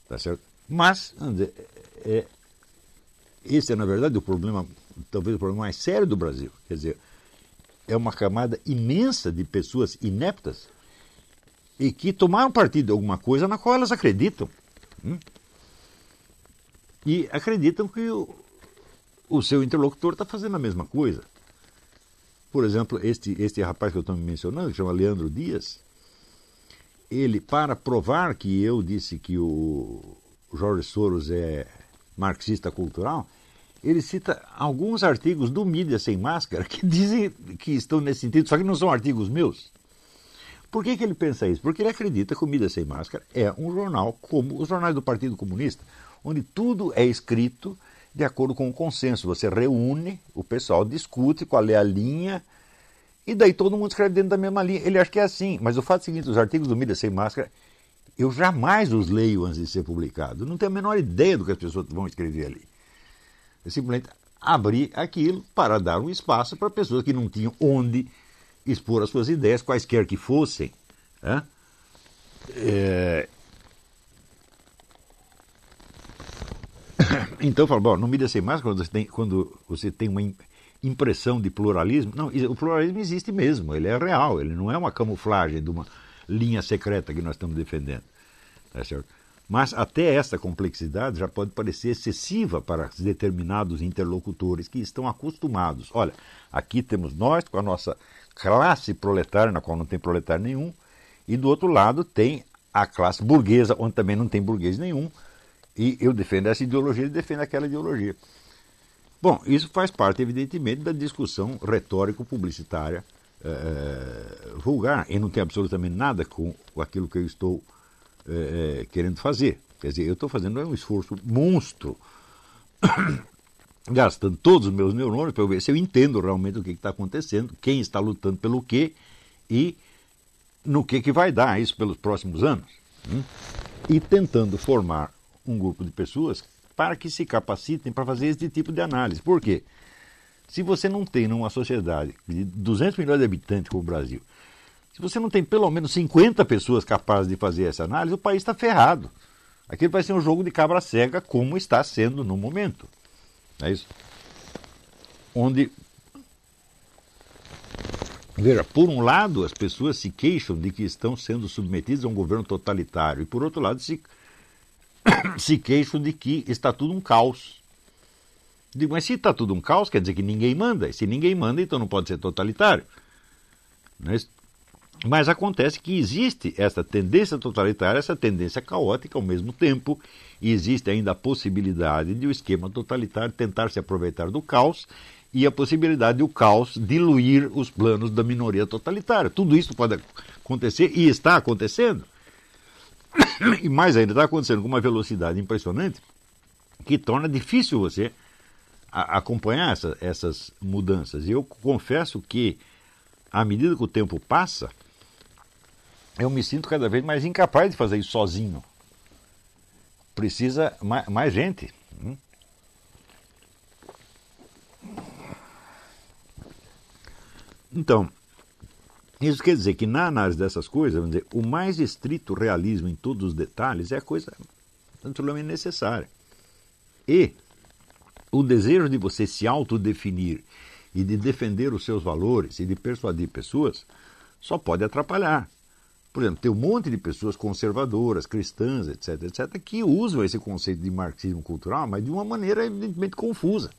Tá certo? Mas, é, é, esse é, na verdade, o problema talvez o problema mais sério do Brasil. Quer dizer, é uma camada imensa de pessoas ineptas e que tomaram partido de alguma coisa na qual elas acreditam. Hum? E acreditam que o, o seu interlocutor está fazendo a mesma coisa. Por exemplo, este, este rapaz que eu estou mencionando, que chama Leandro Dias, ele, para provar que eu disse que o Jorge Soros é marxista cultural, ele cita alguns artigos do Mídia Sem Máscara que dizem que estão nesse sentido, só que não são artigos meus. Por que, que ele pensa isso? Porque ele acredita que o Mídia Sem Máscara é um jornal como os jornais do Partido Comunista, onde tudo é escrito de acordo com o consenso. Você reúne, o pessoal discute qual é a linha, e daí todo mundo escreve dentro da mesma linha. Ele acha que é assim, mas o fato é o seguinte: os artigos do Mídia Sem Máscara, eu jamais os leio antes de ser publicado. Não tenho a menor ideia do que as pessoas vão escrever ali. É simplesmente abrir aquilo para dar um espaço para pessoas que não tinham onde expor as suas ideias, quaisquer que fossem. Né? É... Então, fala, bom, não me sem mais quando você tem, quando você tem uma impressão de pluralismo. Não, o pluralismo existe mesmo, ele é real, ele não é uma camuflagem de uma linha secreta que nós estamos defendendo. Tá certo? Mas até essa complexidade já pode parecer excessiva para determinados interlocutores que estão acostumados. Olha, aqui temos nós com a nossa classe proletária, na qual não tem proletário nenhum, e do outro lado tem a classe burguesa, onde também não tem burguês nenhum, e eu defendo essa ideologia, ele defende aquela ideologia. Bom, isso faz parte, evidentemente, da discussão retórico-publicitária é, vulgar e não tem absolutamente nada com aquilo que eu estou é, querendo fazer. Quer dizer, eu estou fazendo um esforço monstro, gastando todos os meus neurônios para ver se eu entendo realmente o que está acontecendo, quem está lutando pelo quê e no que, que vai dar isso pelos próximos anos. Hein? E tentando formar um grupo de pessoas para que se capacitem para fazer esse tipo de análise. Por quê? Se você não tem numa sociedade de 200 milhões de habitantes como o Brasil, se você não tem pelo menos 50 pessoas capazes de fazer essa análise, o país está ferrado. Aquilo vai ser um jogo de cabra cega, como está sendo no momento. É isso? Onde. Veja, por um lado, as pessoas se queixam de que estão sendo submetidas a um governo totalitário, e por outro lado, se, se queixam de que está tudo um caos. Digo, mas se está tudo um caos, quer dizer que ninguém manda. E se ninguém manda, então não pode ser totalitário. Não é mas acontece que existe essa tendência totalitária, essa tendência caótica ao mesmo tempo, e existe ainda a possibilidade de o esquema totalitário tentar se aproveitar do caos e a possibilidade de o caos diluir os planos da minoria totalitária. Tudo isso pode acontecer e está acontecendo. E mais ainda, está acontecendo com uma velocidade impressionante que torna difícil você acompanhar essa, essas mudanças. E eu confesso que, à medida que o tempo passa, eu me sinto cada vez mais incapaz de fazer isso sozinho. Precisa mais, mais gente. Hum? Então, isso quer dizer que na análise dessas coisas, vamos dizer, o mais estrito realismo em todos os detalhes é a coisa naturalmente necessária. E o desejo de você se autodefinir e de defender os seus valores e de persuadir pessoas só pode atrapalhar. Por exemplo, tem um monte de pessoas conservadoras, cristãs, etc., etc., que usam esse conceito de marxismo cultural, mas de uma maneira evidentemente confusa.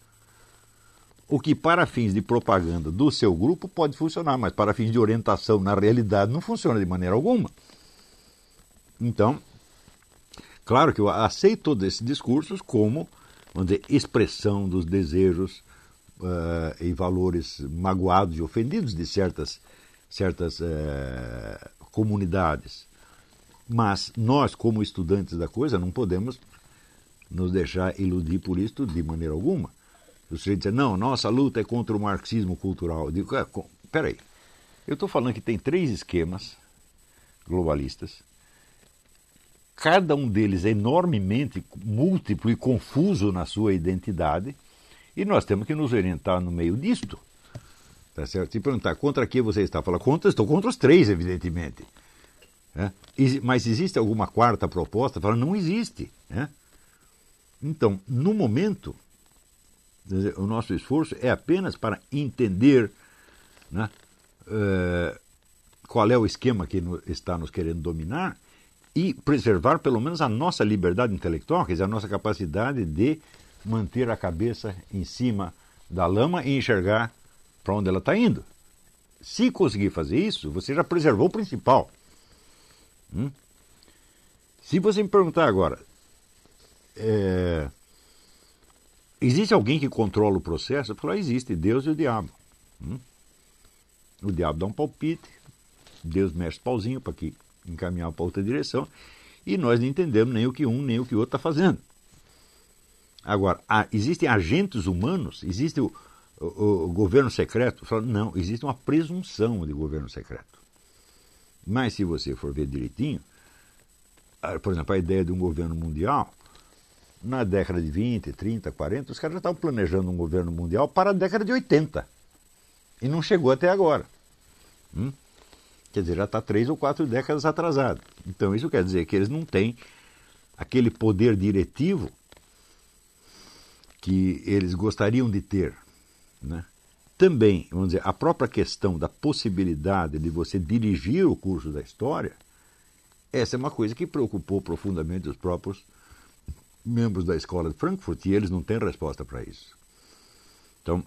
O que, para fins de propaganda do seu grupo, pode funcionar, mas para fins de orientação na realidade não funciona de maneira alguma. Então, claro que eu aceito todos esses discursos como, vamos dizer, expressão dos desejos uh, e valores magoados e ofendidos de certas, certas uh, comunidades. Mas nós, como estudantes da coisa, não podemos nos deixar iludir por isso de maneira alguma. O sujeito diz, não, nossa luta é contra o marxismo cultural. Eu digo, é, peraí, eu estou falando que tem três esquemas globalistas, cada um deles é enormemente múltiplo e confuso na sua identidade, e nós temos que nos orientar no meio disto. Tá certo? Se perguntar contra que você está, fala contra, estou contra os três, evidentemente. É? Mas existe alguma quarta proposta? Fala, não existe. É? Então, no momento, o nosso esforço é apenas para entender né, uh, qual é o esquema que está nos querendo dominar e preservar pelo menos a nossa liberdade intelectual, quer dizer, a nossa capacidade de manter a cabeça em cima da lama e enxergar para onde ela está indo. Se conseguir fazer isso, você já preservou o principal. Hum? Se você me perguntar agora, é, existe alguém que controla o processo? Eu falo, ah, existe, Deus e o diabo. Hum? O diabo dá um palpite, Deus mexe o pauzinho para que encaminhar para outra direção, e nós não entendemos nem o que um nem o que o outro está fazendo. Agora, há, existem agentes humanos, existe o, o, o governo secreto? Não, existe uma presunção de governo secreto. Mas se você for ver direitinho, por exemplo, a ideia de um governo mundial, na década de 20, 30, 40, os caras já estavam planejando um governo mundial para a década de 80. E não chegou até agora. Hum? Quer dizer, já está três ou quatro décadas atrasado. Então isso quer dizer que eles não têm aquele poder diretivo que eles gostariam de ter. Né? Também, vamos dizer, a própria questão da possibilidade de você dirigir o curso da história, essa é uma coisa que preocupou profundamente os próprios membros da escola de Frankfurt e eles não têm resposta para isso. Então,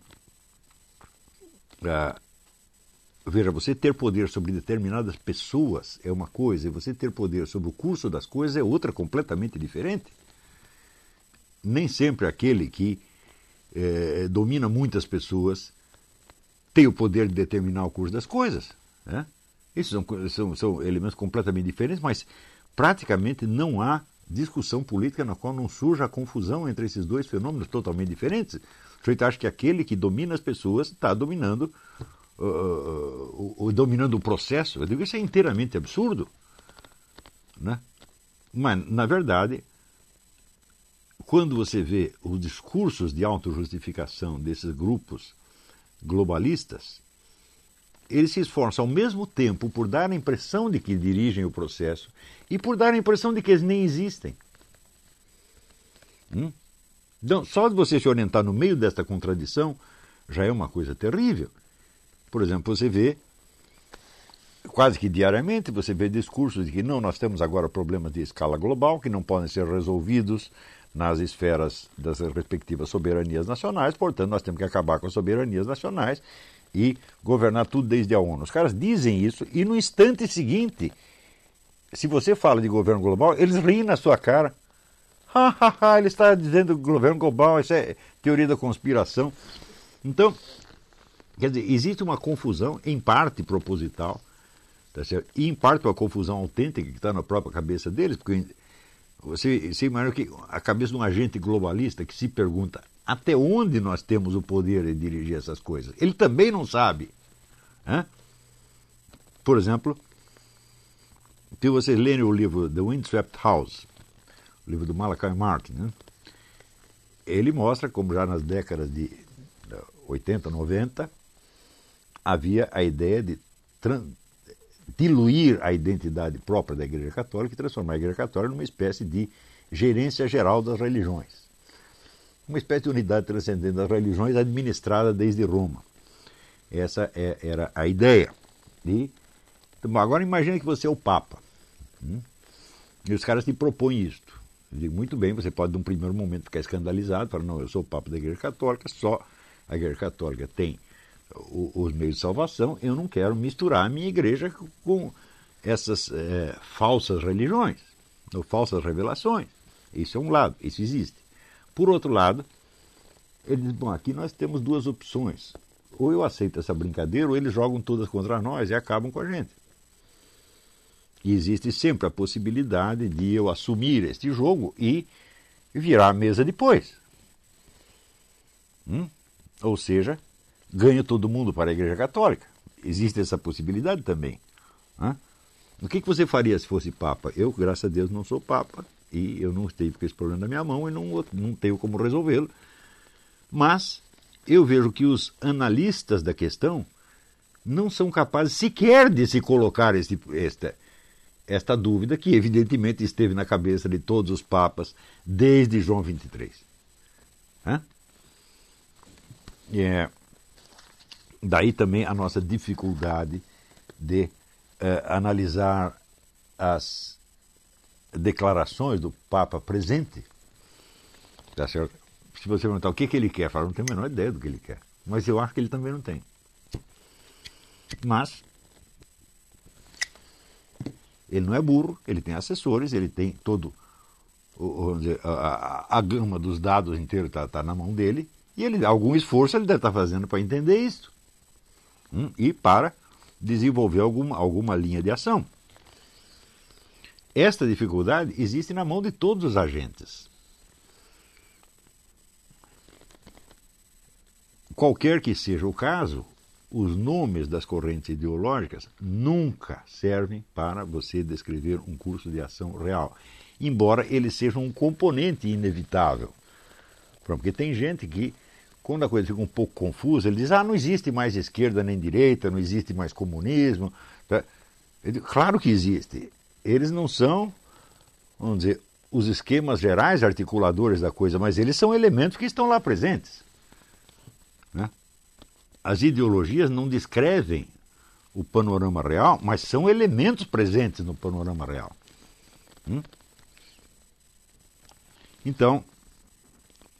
ah, veja, você ter poder sobre determinadas pessoas é uma coisa, e você ter poder sobre o curso das coisas é outra completamente diferente. Nem sempre aquele que é, domina muitas pessoas, tem o poder de determinar o curso das coisas. Né? Esses são, são, são elementos completamente diferentes, mas praticamente não há discussão política na qual não surja a confusão entre esses dois fenômenos totalmente diferentes. O sujeito acha que aquele que domina as pessoas está dominando, uh, uh, uh, dominando o processo. Eu digo isso é inteiramente absurdo. Né? Mas, na verdade, quando você vê os discursos de autojustificação desses grupos globalistas, eles se esforçam ao mesmo tempo por dar a impressão de que dirigem o processo e por dar a impressão de que eles nem existem. Hum? Então, só de você se orientar no meio desta contradição já é uma coisa terrível. Por exemplo, você vê, quase que diariamente, você vê discursos de que não, nós temos agora problemas de escala global que não podem ser resolvidos nas esferas das respectivas soberanias nacionais, portanto, nós temos que acabar com as soberanias nacionais e governar tudo desde a ONU. Os caras dizem isso e no instante seguinte, se você fala de governo global, eles riem na sua cara. Ha, ha, ha, ele está dizendo governo global, isso é teoria da conspiração. Então, quer dizer, existe uma confusão, em parte proposital, tá certo? e em parte uma confusão autêntica que está na própria cabeça deles, porque você, você imagina que a cabeça de um agente globalista que se pergunta até onde nós temos o poder de dirigir essas coisas? Ele também não sabe. Né? Por exemplo, se vocês lerem o livro The Windswept House, o livro do Malachi Martin, né? ele mostra como já nas décadas de 80, 90, havia a ideia de diluir a identidade própria da Igreja Católica e transformar a Igreja Católica numa espécie de gerência geral das religiões. Uma espécie de unidade transcendente das religiões administrada desde Roma. Essa é, era a ideia. E, então, agora imagine que você é o Papa. Hum? E os caras te propõem isto. Eu digo, muito bem, você pode, num primeiro momento, ficar escandalizado, falar, não, eu sou o Papa da Igreja Católica, só a Igreja Católica tem os meios de salvação, eu não quero misturar a minha igreja com essas é, falsas religiões, ou falsas revelações. Isso é um lado, isso existe. Por outro lado, ele diz, bom, aqui nós temos duas opções. Ou eu aceito essa brincadeira, ou eles jogam todas contra nós e acabam com a gente. E existe sempre a possibilidade de eu assumir este jogo e virar a mesa depois. Hum? Ou seja, ganha todo mundo para a Igreja Católica. Existe essa possibilidade também. Né? O que, que você faria se fosse Papa? Eu, graças a Deus, não sou Papa e eu não estive com esse problema na minha mão e não, não tenho como resolvê-lo. Mas eu vejo que os analistas da questão não são capazes sequer de se colocar esse, esta, esta dúvida que evidentemente esteve na cabeça de todos os papas desde João 23. Hã? É, Daí também a nossa dificuldade de eh, analisar as declarações do Papa presente. Tá certo? Se você perguntar o que, que ele quer, fala, não tenho a menor ideia do que ele quer. Mas eu acho que ele também não tem. Mas ele não é burro, ele tem assessores, ele tem todo dizer, a, a, a, gama dos dados inteiro está tá na mão dele e ele algum esforço ele deve estar tá fazendo para entender isso e para desenvolver alguma, alguma linha de ação. Esta dificuldade existe na mão de todos os agentes. Qualquer que seja o caso, os nomes das correntes ideológicas nunca servem para você descrever um curso de ação real, embora eles sejam um componente inevitável. Porque tem gente que quando a coisa fica um pouco confusa, ele diz: ah, não existe mais esquerda nem direita, não existe mais comunismo. Tá? Digo, claro que existe. Eles não são, vamos dizer, os esquemas gerais articuladores da coisa, mas eles são elementos que estão lá presentes. Né? As ideologias não descrevem o panorama real, mas são elementos presentes no panorama real. Hum? Então,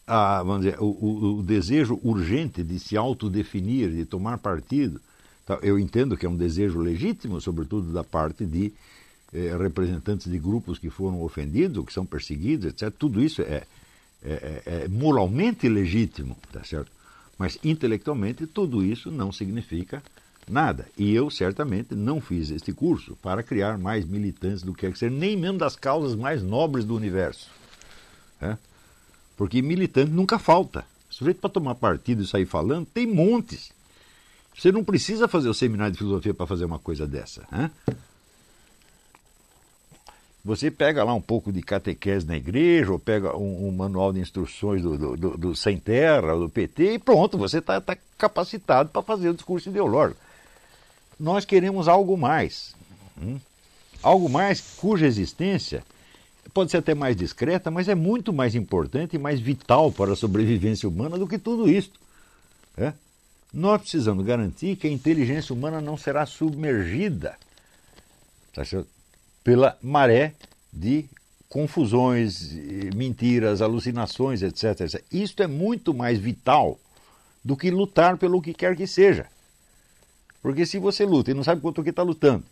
a, vamos dizer, o, o, o, desejo urgente de se autodefinir, de tomar partido, tá, eu entendo que é um desejo legítimo, sobretudo da parte de eh, representantes de grupos que foram ofendidos, que são perseguidos, etc. Tudo isso é, é, é, é moralmente legítimo, tá certo? Mas intelectualmente tudo isso não significa nada. E eu certamente não fiz este curso para criar mais militantes do que quer que seja, nem mesmo das causas mais nobres do universo. É? Porque militante nunca falta. Sujeito para tomar partido e sair falando, tem montes. Você não precisa fazer o seminário de filosofia para fazer uma coisa dessa. Né? Você pega lá um pouco de catequese na igreja, ou pega um, um manual de instruções do, do, do, Sem Terra, do PT, e pronto, você está tá capacitado para fazer o discurso ideológico. Nós queremos algo mais. Hum? Algo mais cuja existência pode ser até mais discreta, mas é muito mais importante e mais vital para a sobrevivência humana do que tudo isso. É? Nós precisamos garantir que a inteligência humana não será submergida. Tá pela maré de confusões, mentiras, alucinações, etc, etc. Isto é muito mais vital do que lutar pelo que quer que seja. Porque se você luta e não sabe quanto que está lutando,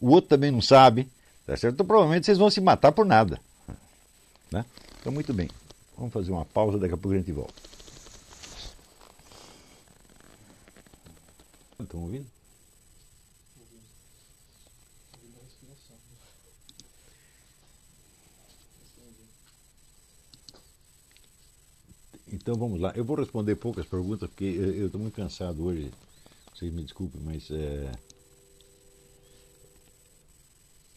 o outro também não sabe, tá certo? Então provavelmente vocês vão se matar por nada. Né? Então, muito bem. Vamos fazer uma pausa, daqui a pouco a gente volta. Estão ouvindo? Então vamos lá. Eu vou responder poucas perguntas, porque eu estou muito cansado hoje. Vocês me desculpem, mas. É...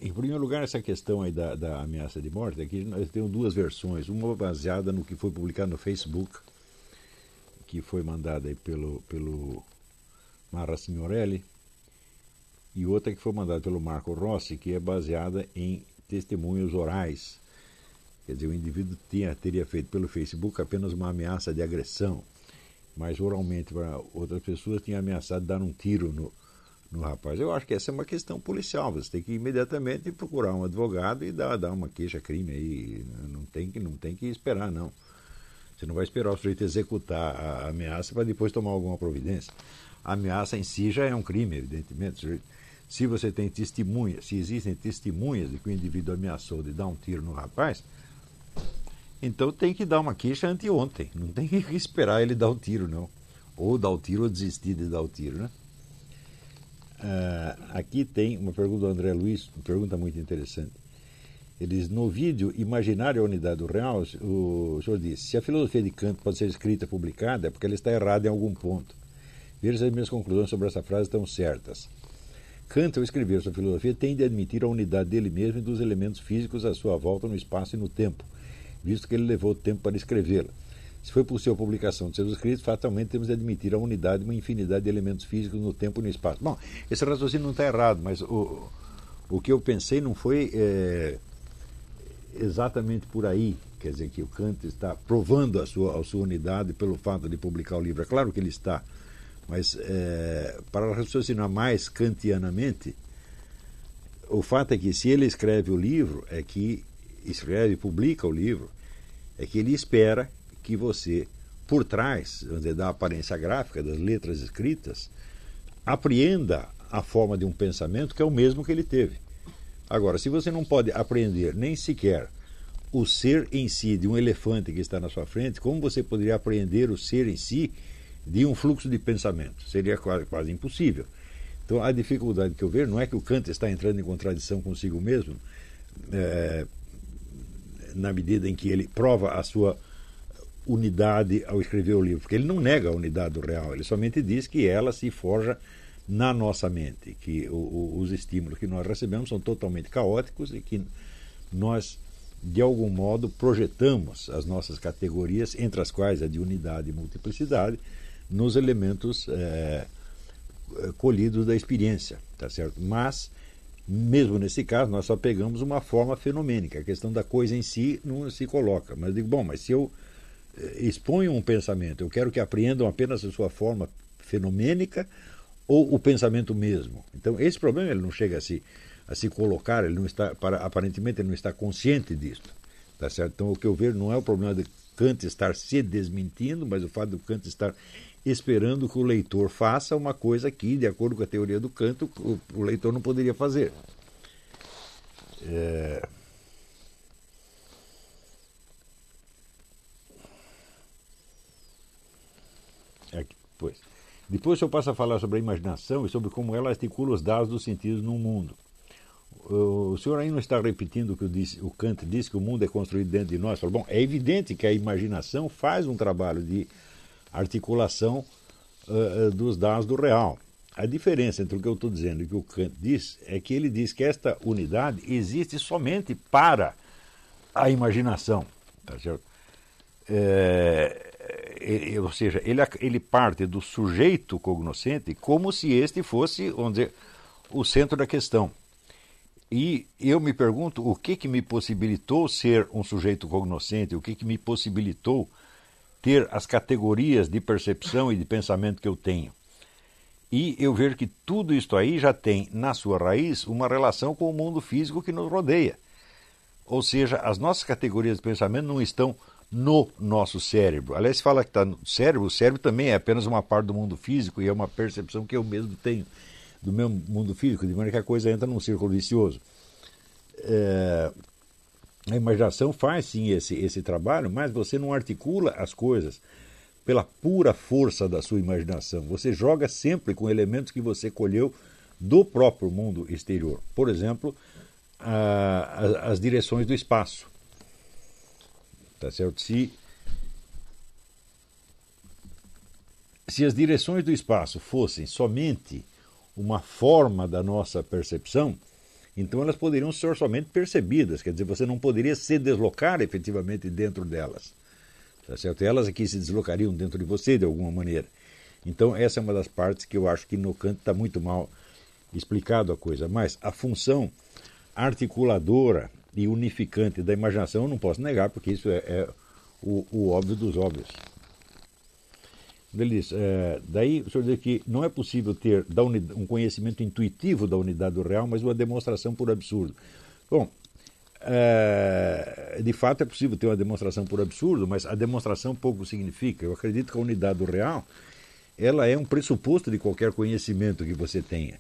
Em primeiro lugar, essa questão aí da, da ameaça de morte, aqui nós temos duas versões. Uma baseada no que foi publicado no Facebook, que foi mandada aí pelo, pelo Marra Signorelli, e outra que foi mandada pelo Marco Rossi, que é baseada em testemunhos orais Quer dizer, o indivíduo tinha, teria feito pelo Facebook apenas uma ameaça de agressão, mas oralmente para outras pessoas tinha ameaçado dar um tiro no, no rapaz. Eu acho que essa é uma questão policial. Você tem que imediatamente procurar um advogado e dar, dar uma queixa-crime aí. Não tem, que, não tem que esperar, não. Você não vai esperar o sujeito executar a ameaça para depois tomar alguma providência. A ameaça em si já é um crime, evidentemente. Se você tem testemunhas, se existem testemunhas de que o indivíduo ameaçou de dar um tiro no rapaz, então tem que dar uma queixa anteontem. Não tem que esperar ele dar o tiro, não. Ou dar o tiro ou desistir de dar o tiro, né? Uh, aqui tem uma pergunta do André Luiz, uma pergunta muito interessante. Ele diz, no vídeo Imaginário a Unidade do Real, o senhor disse, se a filosofia de Kant pode ser escrita e publicada, é porque ela está errada em algum ponto. Veja se as minhas conclusões sobre essa frase estão certas. Kant, ao escrever sua filosofia, tem de admitir a unidade dele mesmo e dos elementos físicos à sua volta no espaço e no tempo, visto que ele levou tempo para escrevê-la. Se foi possível a publicação de seus escritos, fatalmente temos de admitir a unidade de uma infinidade de elementos físicos no tempo e no espaço. Bom, esse raciocínio não está errado, mas o, o que eu pensei não foi é, exatamente por aí. Quer dizer, que o Kant está provando a sua, a sua unidade pelo fato de publicar o livro. É claro que ele está, mas é, para raciocinar mais kantianamente, o fato é que se ele escreve o livro, é que escreve, publica o livro, é que ele espera que você, por trás dizer, da aparência gráfica, das letras escritas, apreenda a forma de um pensamento que é o mesmo que ele teve. Agora, se você não pode apreender nem sequer o ser em si de um elefante que está na sua frente, como você poderia apreender o ser em si de um fluxo de pensamento? Seria quase, quase impossível. Então, a dificuldade que eu vejo não é que o Kant está entrando em contradição consigo mesmo, é, na medida em que ele prova a sua unidade ao escrever o livro, porque ele não nega a unidade do real, ele somente diz que ela se forja na nossa mente, que o, o, os estímulos que nós recebemos são totalmente caóticos e que nós, de algum modo, projetamos as nossas categorias, entre as quais a de unidade e multiplicidade, nos elementos é, colhidos da experiência, tá certo? Mas mesmo nesse caso, nós só pegamos uma forma fenomênica. A questão da coisa em si não se coloca. Mas digo, bom, mas se eu eh, exponho um pensamento, eu quero que apreendam apenas a sua forma fenomênica ou o pensamento mesmo. Então, esse problema ele não chega a se, a se colocar, ele não está, para, aparentemente ele não está consciente disso. Tá certo? Então, o que eu vejo não é o problema de Kant estar se desmentindo, mas o fato de Kant estar esperando que o leitor faça uma coisa que, de acordo com a teoria do canto, o, o leitor não poderia fazer. É... Aqui, pois. Depois eu passo a falar sobre a imaginação e sobre como ela articula os dados dos sentidos no mundo. O senhor aí não está repetindo o que disse, o Kant disse que o mundo é construído dentro de nós. Bom, é evidente que a imaginação faz um trabalho de articulação uh, dos dados do real. A diferença entre o que eu estou dizendo e o que o Kant diz é que ele diz que esta unidade existe somente para a imaginação. Tá certo? É, é, ou seja, ele, ele parte do sujeito cognoscente como se este fosse, vamos dizer, o centro da questão. E eu me pergunto o que, que me possibilitou ser um sujeito cognoscente, o que, que me possibilitou ter as categorias de percepção e de pensamento que eu tenho. E eu vejo que tudo isso aí já tem, na sua raiz, uma relação com o mundo físico que nos rodeia. Ou seja, as nossas categorias de pensamento não estão no nosso cérebro. Aliás, se fala que está no cérebro, o cérebro também é apenas uma parte do mundo físico e é uma percepção que eu mesmo tenho do meu mundo físico, de maneira que a coisa entra num círculo vicioso. É, a imaginação faz sim esse, esse trabalho, mas você não articula as coisas pela pura força da sua imaginação. Você joga sempre com elementos que você colheu do próprio mundo exterior. Por exemplo, a, a, as direções do espaço. Tá certo? Se, se as direções do espaço fossem somente uma forma da nossa percepção, então elas poderiam ser somente percebidas, quer dizer, você não poderia se deslocar efetivamente dentro delas. Tá certo? Elas aqui se deslocariam dentro de você de alguma maneira. Então, essa é uma das partes que eu acho que no canto está muito mal explicado a coisa. Mas a função articuladora e unificante da imaginação eu não posso negar, porque isso é, é o, o óbvio dos óbvios. Ele é, daí o senhor diz que não é possível ter um conhecimento intuitivo da unidade do real, mas uma demonstração por absurdo. Bom, é, de fato é possível ter uma demonstração por absurdo, mas a demonstração pouco significa. Eu acredito que a unidade do real ela é um pressuposto de qualquer conhecimento que você tenha.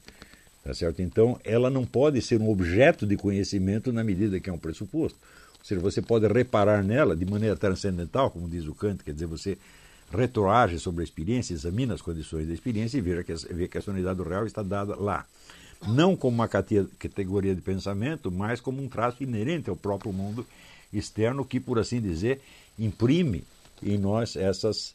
Tá certo? Então, ela não pode ser um objeto de conhecimento na medida que é um pressuposto. Ou seja, você pode reparar nela de maneira transcendental, como diz o Kant, quer dizer, você retroage sobre a experiência, examina as condições da experiência e vê que, vê que essa unidade do real está dada lá. Não como uma categoria de pensamento, mas como um traço inerente ao próprio mundo externo que, por assim dizer, imprime em nós essas,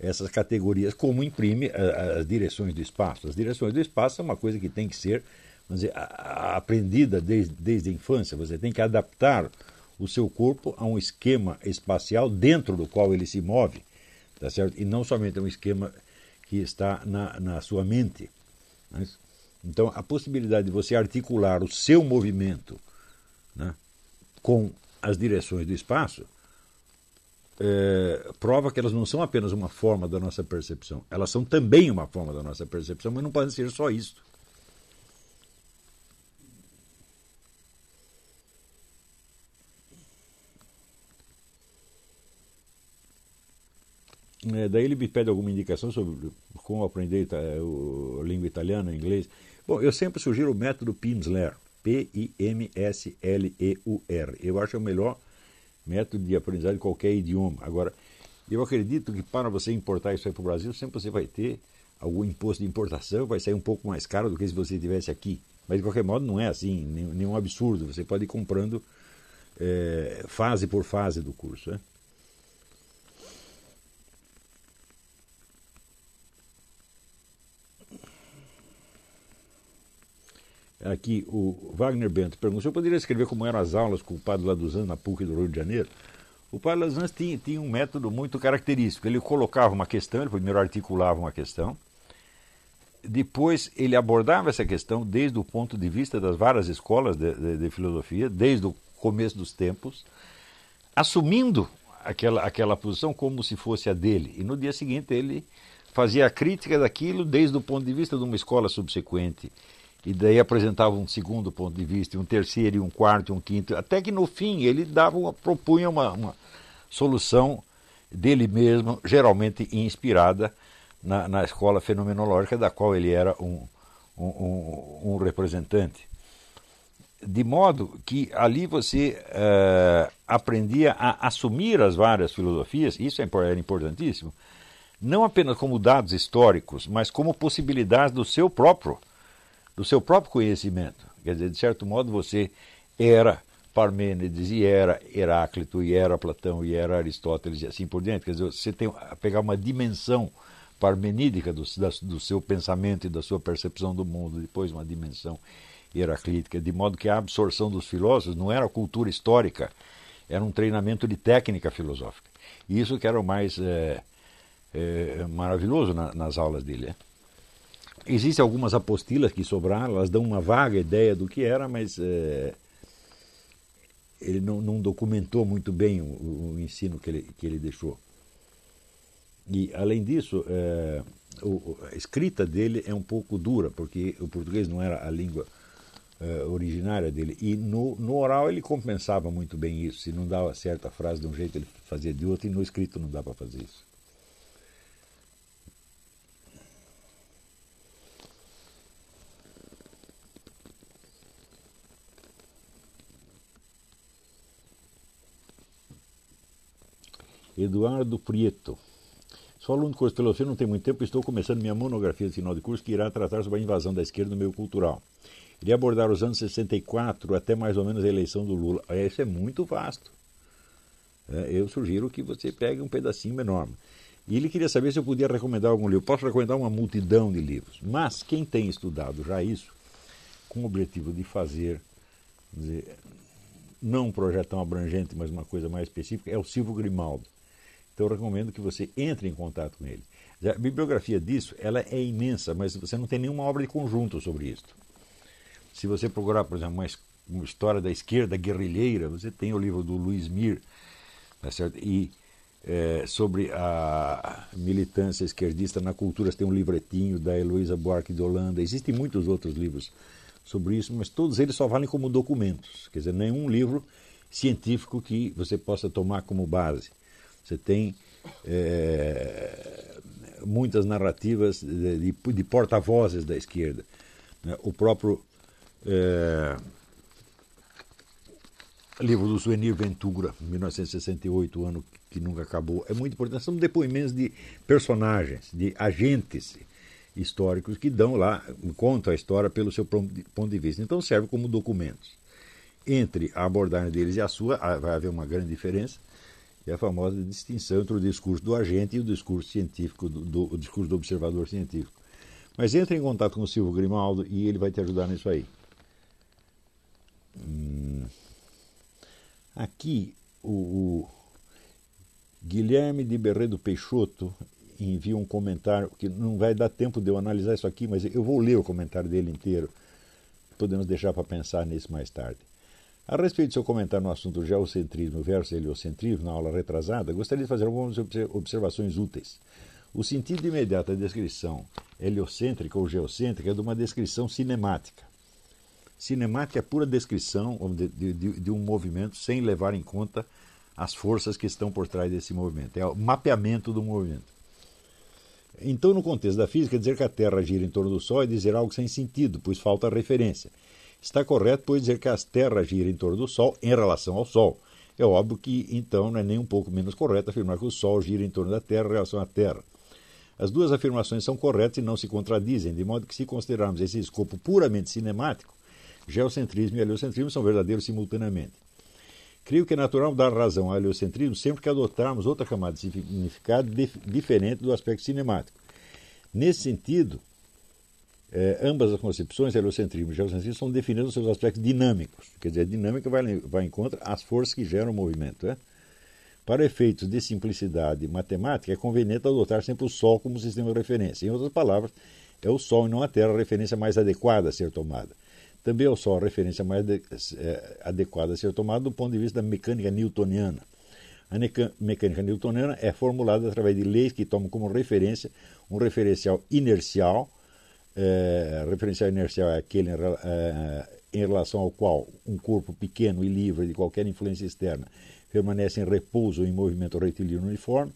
essas categorias, como imprime as direções do espaço. As direções do espaço são uma coisa que tem que ser dizer, aprendida desde, desde a infância. Você tem que adaptar o seu corpo a um esquema espacial dentro do qual ele se move tá certo? E não somente é um esquema que está na, na sua mente. Né? Então, a possibilidade de você articular o seu movimento né, com as direções do espaço é, prova que elas não são apenas uma forma da nossa percepção, elas são também uma forma da nossa percepção, mas não podem ser só isso. É, daí ele me pede alguma indicação sobre como aprender a língua italiana, inglês. Bom, eu sempre sugiro o método Pimsleur, P-I-M-S-L-E-U-R. Eu acho o melhor método de aprendizagem de qualquer idioma. Agora, eu acredito que para você importar isso aí para o Brasil, sempre você vai ter algum imposto de importação, vai sair um pouco mais caro do que se você estivesse aqui. Mas de qualquer modo não é assim, nenhum absurdo. Você pode ir comprando é, fase por fase do curso. Né? Aqui o Wagner Bento perguntou: eu poderia escrever como eram as aulas com o padre Laduzan na PUC do Rio de Janeiro? O padre Laduzan tinha, tinha um método muito característico. Ele colocava uma questão, ele primeiro articulava uma questão, depois ele abordava essa questão desde o ponto de vista das várias escolas de, de, de filosofia, desde o começo dos tempos, assumindo aquela, aquela posição como se fosse a dele. E no dia seguinte ele fazia a crítica daquilo desde o ponto de vista de uma escola subsequente e daí apresentava um segundo ponto de vista, um terceiro, e um quarto, um quinto, até que no fim ele dava uma, propunha uma, uma solução dele mesmo, geralmente inspirada na, na escola fenomenológica da qual ele era um, um, um, um representante. De modo que ali você uh, aprendia a assumir as várias filosofias, isso é era importantíssimo, não apenas como dados históricos, mas como possibilidades do seu próprio, do seu próprio conhecimento. Quer dizer, de certo modo, você era Parmênides, e era Heráclito, e era Platão, e era Aristóteles, e assim por diante. Quer dizer, você tem a pegar uma dimensão parmenídica do, da, do seu pensamento e da sua percepção do mundo, depois uma dimensão heraclítica, de modo que a absorção dos filósofos não era cultura histórica, era um treinamento de técnica filosófica. E isso que era o mais é, é, maravilhoso na, nas aulas dele. É. Existem algumas apostilas que sobraram, elas dão uma vaga ideia do que era, mas é, ele não, não, documentou muito bem o, o, ensino que ele, que ele deixou. E, além disso, é, o, a escrita dele é um pouco dura, porque o português não era a língua é, originária dele. E no, no, oral ele compensava muito bem isso. Se não dava certa frase de um jeito, ele fazia de outro, e no escrito não dá para fazer isso. Eduardo Prieto. Sou aluno do curso de filosofia, não tem muito tempo, estou começando minha monografia de final de curso que irá tratar sobre a invasão da esquerda no meio cultural. Iria abordar os anos 64 até mais ou menos a eleição do Lula. Isso é muito vasto. É, eu sugiro que você pegue um pedacinho menor. E ele queria saber se eu podia recomendar algum livro. Posso recomendar uma multidão de livros. Mas quem tem estudado já isso, com o objetivo de fazer, dizer, não um projeto tão abrangente, mas uma coisa mais específica, é o Silvio Grimaldo. Então eu recomendo que você entre em contato com ele. A bibliografia disso ela é imensa, mas você não tem nenhuma obra de conjunto sobre isso. Se você procurar, por exemplo, uma, uma história da esquerda guerrilheira, você tem o livro do Luiz Mir, tá certo? e é, sobre a militância esquerdista na cultura, você tem um livretinho da Heloísa Buarque de Holanda. Existem muitos outros livros sobre isso, mas todos eles só valem como documentos. Quer dizer, nenhum livro científico que você possa tomar como base. Você tem é, muitas narrativas de, de, de porta-vozes da esquerda. Né? O próprio é, livro do Suenir Ventura, 1968, ano que nunca acabou, é muito importante. São depoimentos de personagens, de agentes históricos que dão lá, contam a história pelo seu ponto de vista. Então serve como documentos. Entre a abordagem deles e a sua, vai haver uma grande diferença é a famosa distinção entre o discurso do agente e o discurso científico, do, do o discurso do observador científico. Mas entre em contato com o Silvio Grimaldo e ele vai te ajudar nisso aí. Hum. Aqui, o, o, Guilherme de Berredo Peixoto envia um comentário que não vai dar tempo de eu analisar isso aqui, mas eu vou ler o comentário dele inteiro. Podemos deixar para pensar nisso mais tarde. A respeito do seu comentário no assunto geocentrismo versus heliocentrismo, na aula retrasada, gostaria de fazer algumas observações úteis. O sentido imediato da descrição heliocêntrica ou geocêntrica é de uma descrição cinemática. Cinemática é pura descrição de, de, de, um movimento sem levar em conta as forças que estão por trás desse movimento. É o mapeamento do movimento. Então, no contexto da física, dizer que a Terra gira em torno do Sol é dizer algo sem sentido, pois falta referência. Está correto, pois, dizer que as terras giram em torno do Sol em relação ao Sol. É óbvio que, então, não é nem um pouco menos correto afirmar que o Sol gira em torno da Terra em relação à Terra. As duas afirmações são corretas e não se contradizem, de modo que, se considerarmos esse escopo puramente cinemático, geocentrismo e heliocentrismo são verdadeiros simultaneamente. Creio que é natural dar razão ao heliocentrismo sempre que adotarmos outra camada de significado diferente do aspecto cinemático. Nesse sentido, é, ambas as concepções, heliocentrismo e geocentrismo, são definidas nos seus aspectos dinâmicos. Quer dizer, a dinâmica vai, vai em contra as forças que geram o movimento. É? Para efeitos de simplicidade matemática, é conveniente adotar sempre o Sol como sistema de referência. Em outras palavras, é o Sol e não a Terra a referência mais adequada a ser tomada. Também é o Sol a referência mais de, é, adequada a ser tomada do ponto de vista da mecânica newtoniana. A mecânica newtoniana é formulada através de leis que tomam como referência um referencial inercial é, referencial inercial é aquele é, em relação ao qual um corpo pequeno e livre de qualquer influência externa permanece em repouso ou em movimento retilíneo uniforme.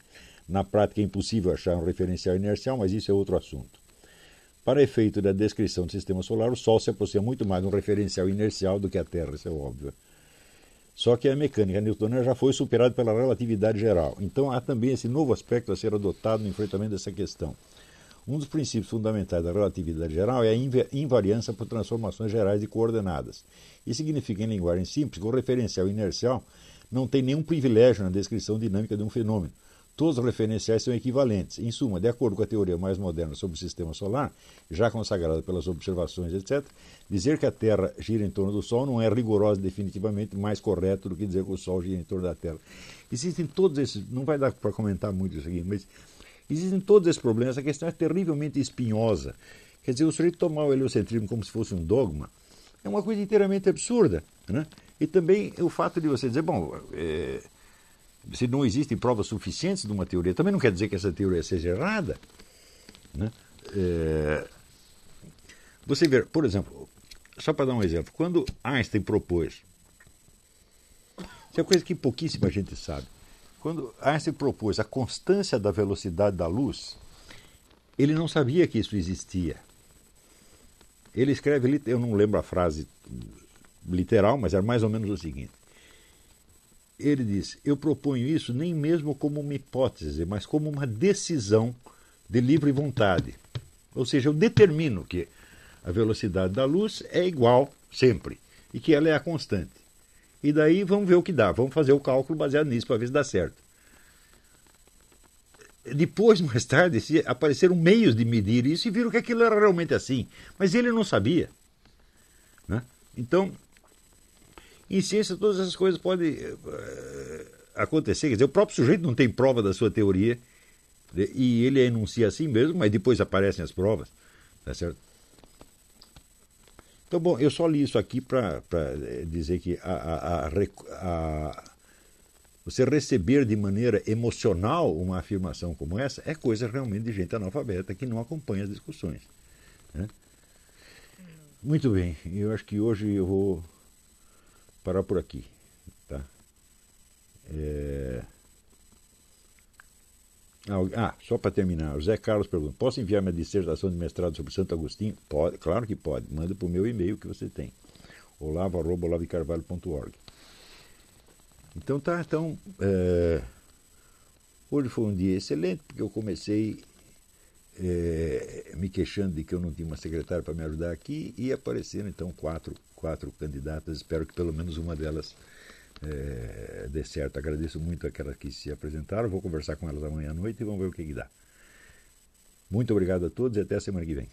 Na prática é impossível achar um referencial inercial, mas isso é outro assunto. Para efeito da descrição do sistema solar, o Sol se aproxima muito mais de um referencial inercial do que a Terra, isso é óbvio. Só que a mecânica newtoniana já foi superada pela relatividade geral. Então há também esse novo aspecto a ser adotado no enfrentamento dessa questão. Um dos princípios fundamentais da relatividade geral é a invariância por transformações gerais de coordenadas. Isso significa, em linguagem simples, que o referencial inercial não tem nenhum privilégio na descrição dinâmica de um fenômeno. Todos os referenciais são equivalentes. Em suma, de acordo com a teoria mais moderna sobre o sistema solar, já consagrada pelas observações, etc., dizer que a Terra gira em torno do Sol não é rigoroso definitivamente mais correto do que dizer que o Sol gira em torno da Terra. Existem todos esses. Não vai dar para comentar muito isso aqui, mas Existem todos esses problemas, a questão é terrivelmente espinhosa. Quer dizer, o sujeito tomar o heliocentrismo como se fosse um dogma é uma coisa inteiramente absurda. Né? E também o fato de você dizer, bom, é, se não existem provas suficientes de uma teoria, também não quer dizer que essa teoria seja errada. Né? É, você vê, por exemplo, só para dar um exemplo, quando Einstein propôs, isso é coisa que pouquíssima gente sabe, quando Einstein propôs a constância da velocidade da luz, ele não sabia que isso existia. Ele escreve, eu não lembro a frase literal, mas era mais ou menos o seguinte. Ele diz: Eu proponho isso nem mesmo como uma hipótese, mas como uma decisão de livre vontade. Ou seja, eu determino que a velocidade da luz é igual sempre e que ela é a constante. E daí vamos ver o que dá. Vamos fazer o cálculo baseado nisso para ver se dá certo. Depois, mais tarde, apareceram meios de medir isso e viram que aquilo era realmente assim. Mas ele não sabia. Né? Então, em ciência, todas essas coisas podem uh, acontecer. Quer dizer, o próprio sujeito não tem prova da sua teoria e ele enuncia assim mesmo, mas depois aparecem as provas. Tá certo? Então, bom, eu só li isso aqui para eh, dizer que a, a, a, você receber de maneira emocional uma afirmação como essa é coisa realmente de gente analfabeta que não acompanha as discussões. Né? Muito bem, eu acho que hoje eu vou parar por aqui. Tá? É... Ah, só para terminar, o Zé Carlos pergunta: posso enviar minha dissertação de mestrado sobre Santo Agostinho? Pode, claro que pode. Manda para o meu e-mail que você tem. olavo.olavicarvalho.org. Então tá, então é, hoje foi um dia excelente porque eu comecei é, me queixando de que eu não tinha uma secretária para me ajudar aqui e apareceram então quatro, quatro candidatas. Espero que pelo menos uma delas é, dê certo. Agradeço muito aquelas que se apresentaram. Vou conversar com elas amanhã à noite e vamos ver o que, que dá. Muito obrigado a todos e até a semana que vem.